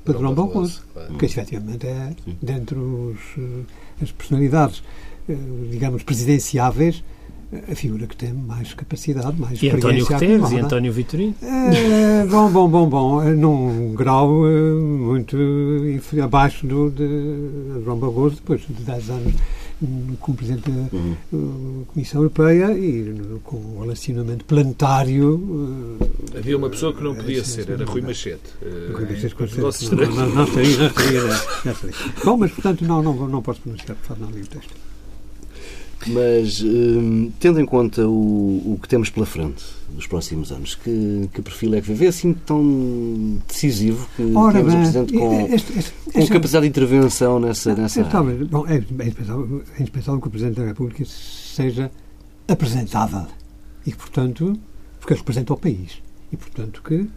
Speaker 2: para Durão Barroso, claro. porque efetivamente é, dentre os, eh, as personalidades, eh, digamos, presidenciáveis, eh, a figura que tem mais capacidade, mais
Speaker 4: e António Guterres e António Vitorino?
Speaker 2: É, bom, bom, bom, bom, num grau muito abaixo do de João Barroso, depois de 10 anos como Presidente da uhum. Comissão Europeia e com o relacionamento planetário.
Speaker 3: Eh, Havia uma pessoa que não podia ser, era Rui Machete.
Speaker 2: Rui Machete, com certeza. Não, não, não estaria, não estaria. Bom, mas portanto não, não, não posso pronunciar, por favor, não li o texto.
Speaker 1: Mas, hum, tendo em conta o, o que temos pela frente nos próximos anos, que, que perfil é que vê? assim tão decisivo que Ora, temos um Presidente com, este, este, com este, capacidade de intervenção nessa, nessa
Speaker 2: área? Bom, é, é, indispensável, é indispensável que o Presidente da República seja apresentável e que, portanto, porque representa o país e, portanto, que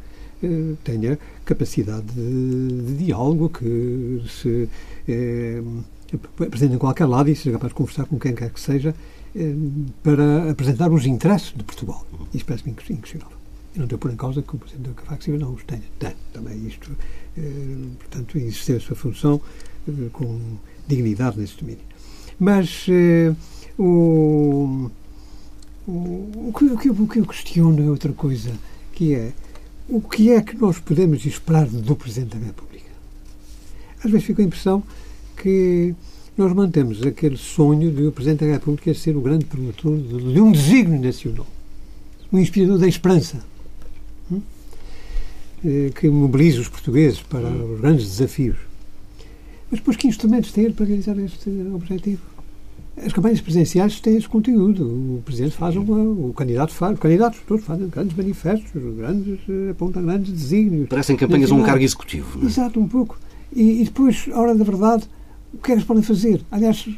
Speaker 2: eh, tenha capacidade de, de, diálogo, que se... Eh, presente em qualquer lado e seja capaz de conversar com quem quer que seja eh, para apresentar os interesses de Portugal. Isso parece-me inquestionável. Eu não estou por em causa que o Presidente da Cavaco Silva não os tenha. Tem também isto. Eh, portanto, exercer a sua função eh, com dignidade nesse domínio. Mas o, o, que, o que eu questiono é outra coisa, que é o que é que nós podemos esperar do Presidente da República? Às vezes fico a impressão que nós mantemos aquele sonho de o Presidente da República ser o grande promotor de, um desígnio nacional. um inspirador da esperança, hum? Eh, que mobiliza os portugueses para os grandes desafios. Mas depois que instrumentos ter para realizar este objetivo? As campanhas presidenciais têm esse conteúdo. O Presidente faz uma, o candidato faz, os candidatos todos fazem grandes manifestos, grandes, eh, apontam grandes desígnios.
Speaker 1: Parecem campanhas a um cargo executivo. Não é?
Speaker 2: Exato, um pouco. E, e, depois, a hora da verdade, o que é que eles podem fazer? Aliás,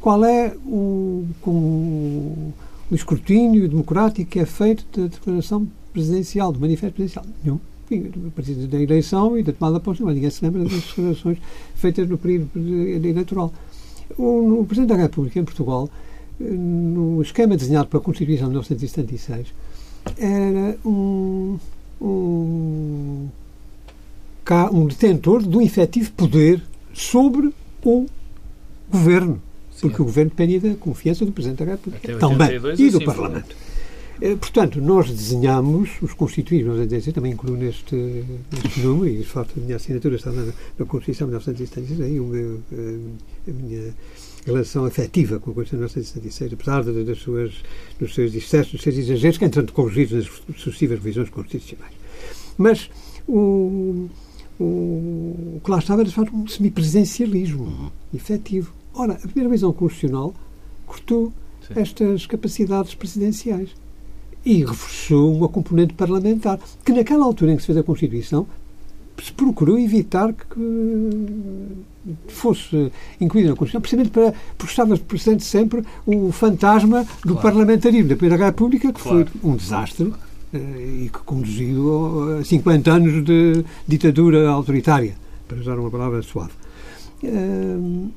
Speaker 2: qual é o, o, o escrutínio democrático que é feito da declaração presidencial, do manifesto presidencial? Nenhum. A partir da eleição e da tomada de posse, ninguém se lembra das declarações feitas no período eleitoral. O, o Presidente da República, em Portugal, no esquema desenhado pela Constituição de 1976, era um, um, um detentor de um efetivo poder sobre o governo. Porque Sim. o governo dependia da confiança do Presidente da República também e do assim Parlamento. Foi. Eh, portanto, nós desenhamos, os constituídos, nós a também incluo neste, neste número, e de facto a minha assinatura está na, na Constituição de 1976, aí o meu, eh, a minha relação afetiva com a Constituição de 1976, apesar de, das suas, dos seus excessos, dos seus exageros, que entretanto corrigidos nas sucessivas revisões constitucionais. Mas o, o, o que lá estava era, de facto, um semipresidencialismo uhum. efetivo. Ora, a primeira revisão constitucional cortou Sim. estas capacidades presidenciais e reforçou uma componente parlamentar, que naquela altura em que se fez a Constituição se procurou evitar que fosse incluída na Constituição, precisamente para, porque estava presente sempre o fantasma do claro. parlamentarismo da Primeira República, que claro. foi um desastre eh, e que conduziu a 50 anos de ditadura autoritária, para usar uma palavra suave. Uh,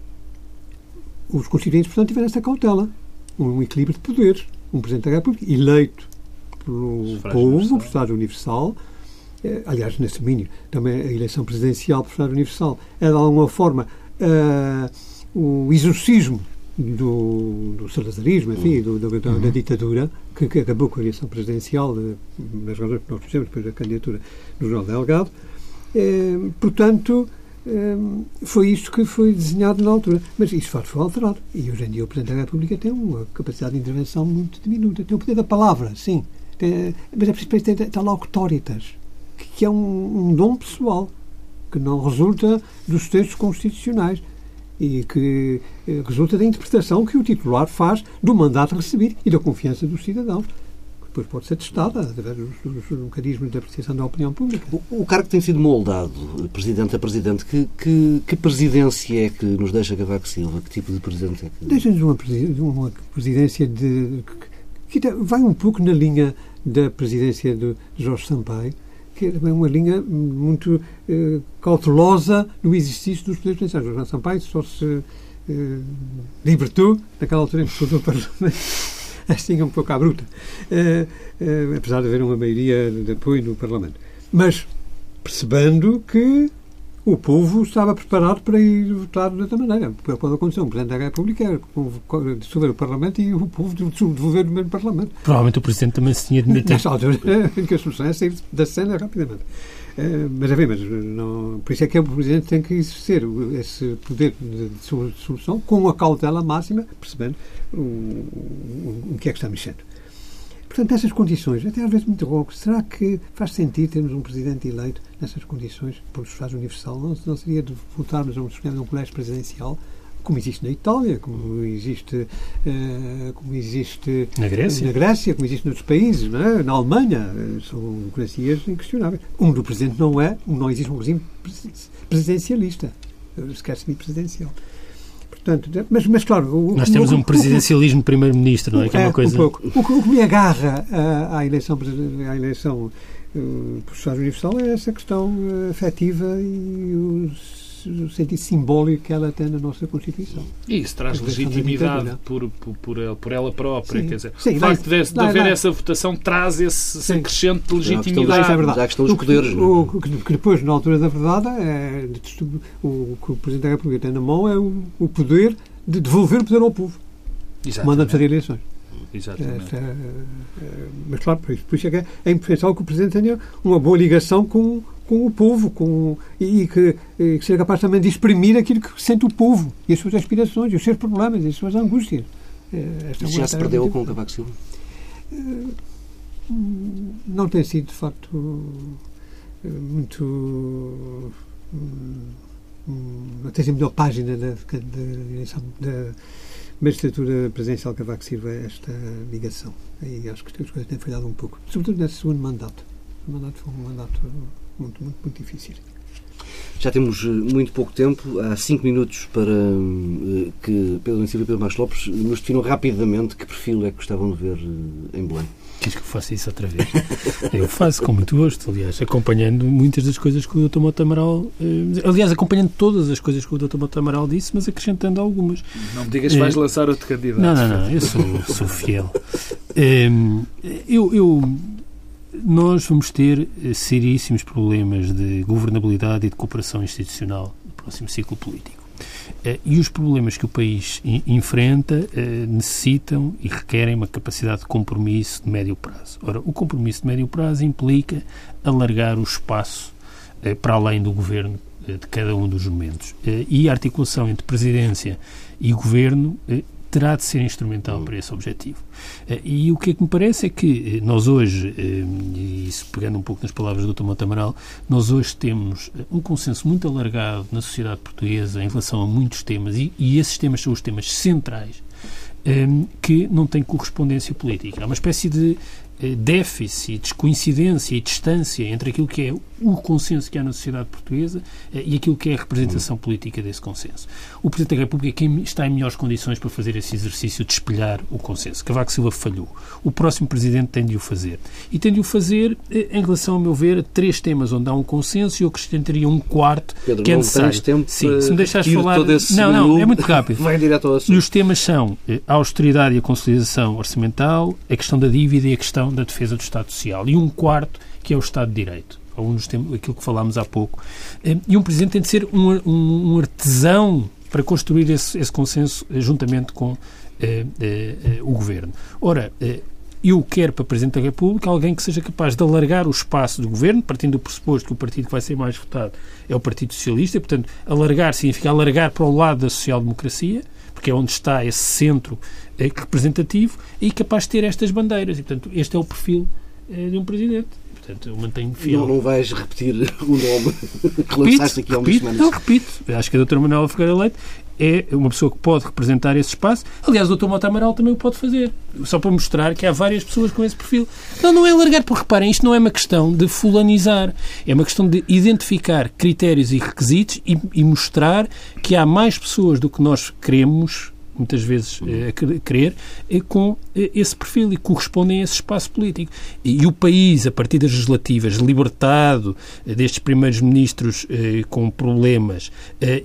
Speaker 2: os constituintes, portanto, tiveram essa cautela, um equilíbrio de poderes. Um Presidente da República eleito pelo povo, por Estado Universal, eh, aliás, nesse domínio, também a eleição presidencial por Estado Universal é, de alguma forma, uh, o exorcismo do, do salazarismo, enfim, do, do, da, uhum. da, ditadura, que, que, acabou com a eleição presidencial, de, nas razões que nós fizemos depois da candidatura do João Delgado. Eh, portanto, eh, foi isto que foi desenhado na altura. Mas isso facto foi alterado. E hoje em dia o Presidente da República tem uma capacidade de intervenção muito diminuta. Tem o poder da palavra, sim. Tem, mas é preciso ter tal autoritas que é um, um dom pessoal, que não resulta dos textos constitucionais e que eh, resulta da interpretação que o titular faz do mandato recebido e da confiança dos cidadãos. Que depois pode ser testada através dos, dos mecanismos de apreciação da opinião pública.
Speaker 1: O, o cargo tem sido moldado, Presidente a Presidente. Que, que, que, presidência é que nos deixa Cavaco Silva? Que tipo de Presidente é que...
Speaker 2: Deixa-nos uma, uma presidência de, que, que, vai um pouco na linha da presidência de Jorge Sampaio, que é uma linha muito eh, cautelosa no exercício dos poderes judiciais. João Sampaio só se eh, libertou naquela altura em que o Parlamento assim um pouco à bruta, eh, eh, apesar de haver uma maioria de apoio no Parlamento. Mas percebendo que o povo estava preparado para ir votar de outra maneira. Pode acontecer um Presidente da República dissolver o Parlamento e o povo devolver o mesmo Parlamento.
Speaker 4: Provavelmente o Presidente também se tinha demitido.
Speaker 2: Nessa altura, a única solução é sair da cena rapidamente. Eh, mas, enfim, mas não, por isso é que o Presidente tem que exercer esse poder de solução com a cautela máxima, percebendo o, o, o que é que está mexendo. Portanto, nessas condições, até às vezes me interrogo, será que faz sentido termos um presidente eleito nessas condições, por Estado Universal? Não, não seria de voltarmos a um sistema de um colégio presidencial, como existe na Itália, como existe, uh, como existe
Speaker 4: na Grécia.
Speaker 2: na Grécia, como existe noutros países, é? na Alemanha, são democracias inquestionáveis. Um do presidente não é, não existe um regime presidencialista, sequer semi-presidencial. Portanto, mas, mas claro.
Speaker 4: O, Nós temos o, um presidencialismo primeiro-ministro, não é? Que é uma coisa.
Speaker 2: Um pouco. O, que, o que me agarra à, à eleição, à eleição uh, por Estado Universal é essa questão uh, afetiva e os o sentido simbólico que ela tem na nossa Constituição.
Speaker 3: E isso traz legitimidade por, por, por, por, ela própria. Sim. Quer dizer, Sim, o facto de, de haver essa votação traz esse, esse acrescente de legitimidade.
Speaker 1: É questão dos poderes.
Speaker 2: O, o, que depois, na altura da verdade, é, o que o Presidente da República tem na mão é o, o poder de devolver o poder ao povo. Mandando fazer eleições.
Speaker 3: Exatamente. É, é,
Speaker 2: mas, claro, por isso, por isso é que é, é imprescindível que o Presidente tenha uma boa ligação com, com o povo com, e, que, e que seja capaz também de exprimir aquilo que sente o povo e as suas aspirações, os seus problemas, as suas angústias.
Speaker 1: É, Isso já se perdeu com o Cavaco Silva?
Speaker 2: não tem sido, de facto, muito. Não tem sido melhor página da, da da magistratura presidencial Cavaco Silva esta ligação. Aí acho que as coisas têm falhado um pouco, sobretudo nesse segundo mandato. O mandato foi um mandato muito, muito, muito difícil.
Speaker 1: Já temos muito pouco tempo, há cinco minutos para que Pedro Silva e Pedro Marcos Lopes nos definam rapidamente que perfil é que gostavam de ver em Belém.
Speaker 4: Queres que eu faça isso outra vez? eu faço com muito gosto, aliás, acompanhando muitas das coisas que o Dr. Mota Amaral. Eh, aliás, acompanhando todas as coisas que o Dr. Mota Amaral disse, mas acrescentando algumas.
Speaker 3: Não me digas que vais é, lançar outro candidato.
Speaker 4: Não, não, não, eu sou, sou fiel. É, eu, eu, nós vamos ter eh, seríssimos problemas de governabilidade e de cooperação institucional no próximo ciclo político. Eh, e os problemas que o país enfrenta eh, necessitam e requerem uma capacidade de compromisso de médio prazo. Ora, o compromisso de médio prazo implica alargar o espaço para além do governo de cada um dos momentos. E a articulação entre presidência e governo terá de ser instrumental para esse objetivo. Eh, e o que é que me parece é que eh, nós hoje, eh, e isso pegando um pouco nas palavras do Dr. Montamaral, nós hoje temos um consenso muito alargado na sociedade portuguesa em relação a muitos temas, e, e esses temas são os temas centrais, que não têm correspondência política. Há uma espécie de eh, déficit, coincidência e distância entre aquilo que é o consenso que há na sociedade portuguesa eh, e aquilo que é a representação política desse consenso. O Presidente da República é está em melhores condições para fazer esse exercício de espelhar o consenso. Cavaco Silva falhou. O próximo Presidente tem de o fazer. E tem de o fazer eh, em relação, a meu ver, a três temas onde há um consenso e eu acrescentaria um quarto
Speaker 1: Pedro,
Speaker 4: que é
Speaker 1: necessário. Tempo
Speaker 4: Sim, se me deixares falar... Não, não, é muito rápido.
Speaker 1: Vai direto ao assunto.
Speaker 4: E os temas são a austeridade e a consolidação orçamental, a questão da dívida e a questão da defesa do Estado Social. E um quarto, que é o Estado de Direito. Alguns temas, aquilo que falámos há pouco. Eh, e um Presidente tem de ser um, um, um artesão para construir esse, esse consenso eh, juntamente com eh, eh, eh, o Governo. Ora, eh, eu quero para Presidente da República alguém que seja capaz de alargar o espaço do Governo, partindo do pressuposto que o partido que vai ser mais votado é o Partido Socialista, e, portanto, alargar significa alargar para o lado da social-democracia, porque é onde está esse centro representativo e capaz de ter estas bandeiras. E, portanto, este é o perfil eh, de um presidente. Portanto, eu mantenho fiel.
Speaker 1: Não, não vais repetir o nome que lançaste aqui há umas semanas.
Speaker 4: Não, repito. Acho que a doutora Manuela Figueira Leite é uma pessoa que pode representar esse espaço. Aliás, o Dr. Mota Amaral também o pode fazer. Só para mostrar que há várias pessoas com esse perfil. Não, não é largar, porque reparem, isto não é uma questão de fulanizar. É uma questão de identificar critérios e requisitos e, e mostrar que há mais pessoas do que nós queremos muitas vezes eh, a querer, é com eh, esse perfil e correspondem a esse espaço político. E o país, a partir das legislativas, libertado destes primeiros ministros com problemas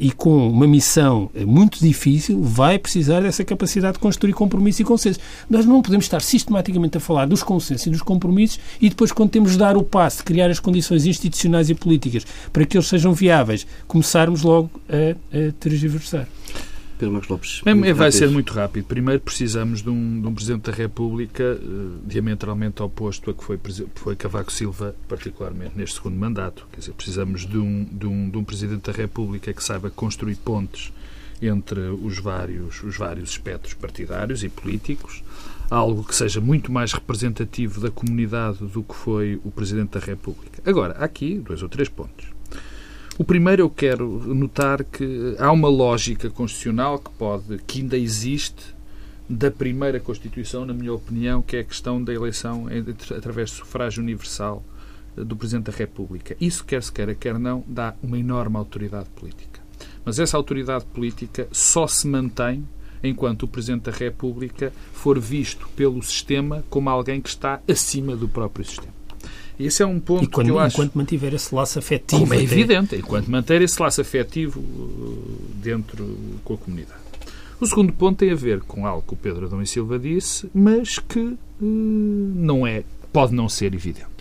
Speaker 4: e com uma missão muito difícil, vai precisar dessa capacidade de construir compromisso e consenso. Nós não podemos estar sistematicamente a falar dos consensos e dos compromissos e depois, quando temos de dar o passo de criar as condições institucionais e políticas para que eles sejam viáveis, começarmos logo a, a tergiversar.
Speaker 1: Pedro Marcos Lopes.
Speaker 3: vai rápido. ser muito rápido. Primeiro, precisamos de um, de um Presidente da República uh, diametralmente oposto a que foi, foi Cavaco Silva, particularmente neste segundo mandato. Quer dizer, precisamos de um, de, um, de um Presidente da República que saiba construir pontes entre os vários, os vários espectros partidários e políticos, algo que seja muito mais representativo da comunidade do que foi o Presidente da República. Agora, há aqui dois ou três pontos. O primeiro eu quero notar que há uma lógica constitucional que pode, que ainda existe da primeira Constituição, na minha opinião, que é a questão da eleição através do sufrágio universal eh, do Presidente da República. Isso, quer se queira, quer não, dá uma enorme autoridade política. Mas essa autoridade política só se mantém enquanto o Presidente da República for visto pelo sistema como alguém que está acima do próprio sistema. Esse é um ponto
Speaker 4: quando,
Speaker 3: que eu acho...
Speaker 4: Enquanto mantiver esse laço afetivo...
Speaker 3: Como é até... evidente, enquanto manter esse laço afetivo uh, dentro com a comunidade. O segundo ponto tem a ver com algo que o Pedro Adão e Silva disse, mas que uh, não é, pode não ser evidente.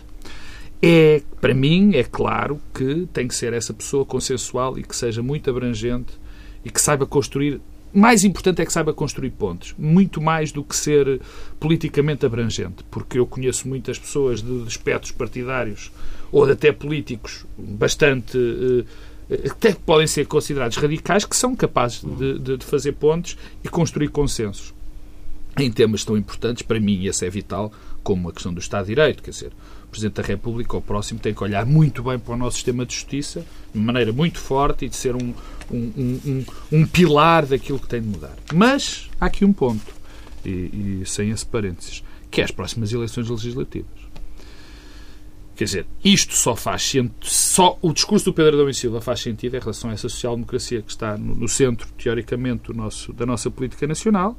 Speaker 3: É, para mim, é claro que tem que ser essa pessoa consensual e que seja muito abrangente e que saiba construir mais importante é que saiba construir pontos, muito mais do que ser politicamente abrangente, porque eu conheço muitas pessoas de aspectos partidários ou até políticos bastante eh, até podem ser considerados radicais, que são capazes de, de, de, fazer pontos e construir consensos em temas tão importantes, para mim esse é vital, como a questão do Estado de Direito, quer dizer, Presidente da República, ou próximo, tem que olhar muito bem para o nosso sistema de justiça, de maneira muito forte e de ser um, um, um, um, pilar daquilo que tem de mudar. Mas há aqui um ponto, e, e sem esse parênteses, que é as próximas eleições legislativas. Quer dizer, isto só faz sentido, só o discurso do Pedro Adão e Silva faz sentido em relação a essa social-democracia que está no, no centro, teoricamente, nosso, da nossa política nacional,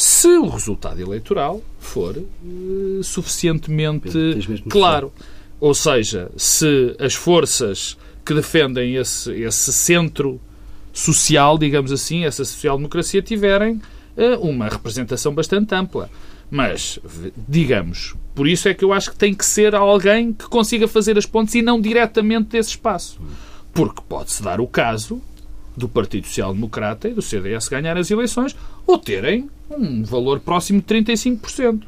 Speaker 3: se o resultado eleitoral for uh, suficientemente claro. Ou seja, se as forças que defendem esse, esse centro social, digamos assim, essa social-democracia, tiverem uh, uma representação bastante ampla. Mas, digamos, por isso é que eu acho que tem que ser alguém que consiga fazer as pontes e não diretamente desse espaço. Porque pode-se dar o caso do Partido Social Democrata e do CDS ganhar as eleições ou terem um valor próximo de 35%.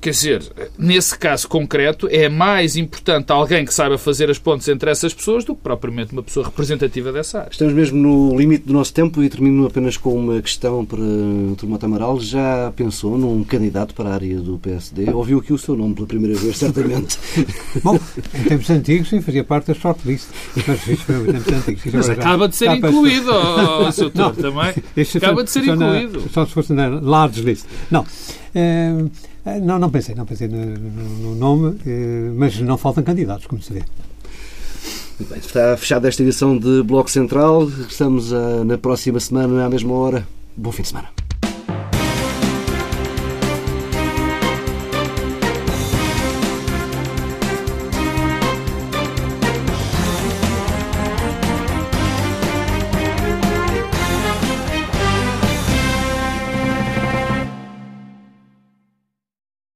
Speaker 3: Quer dizer, nesse caso concreto, é mais importante alguém que saiba fazer as pontes entre essas pessoas do que propriamente uma pessoa representativa dessa área.
Speaker 1: Estamos mesmo no limite do nosso tempo e termino apenas com uma questão para o Tomate Amaral. Já pensou num candidato para a área do PSD? Ouviu aqui o seu nome pela primeira vez, certamente.
Speaker 2: Bom, em tempos antigos, sim, fazia parte da shortlist. Mas isso foi em tempos antigos.
Speaker 3: Mas acaba de ser incluído, oh, Sr. também. Acaba de ser incluído.
Speaker 2: só se fosse na large list. Não. Uh, não, não pensei, não pensei no, no, no nome, eh, mas não faltam candidatos, como se vê.
Speaker 1: Bem, está fechada esta edição de Bloco Central. Estamos uh, na próxima semana, à mesma hora. Bom fim de semana.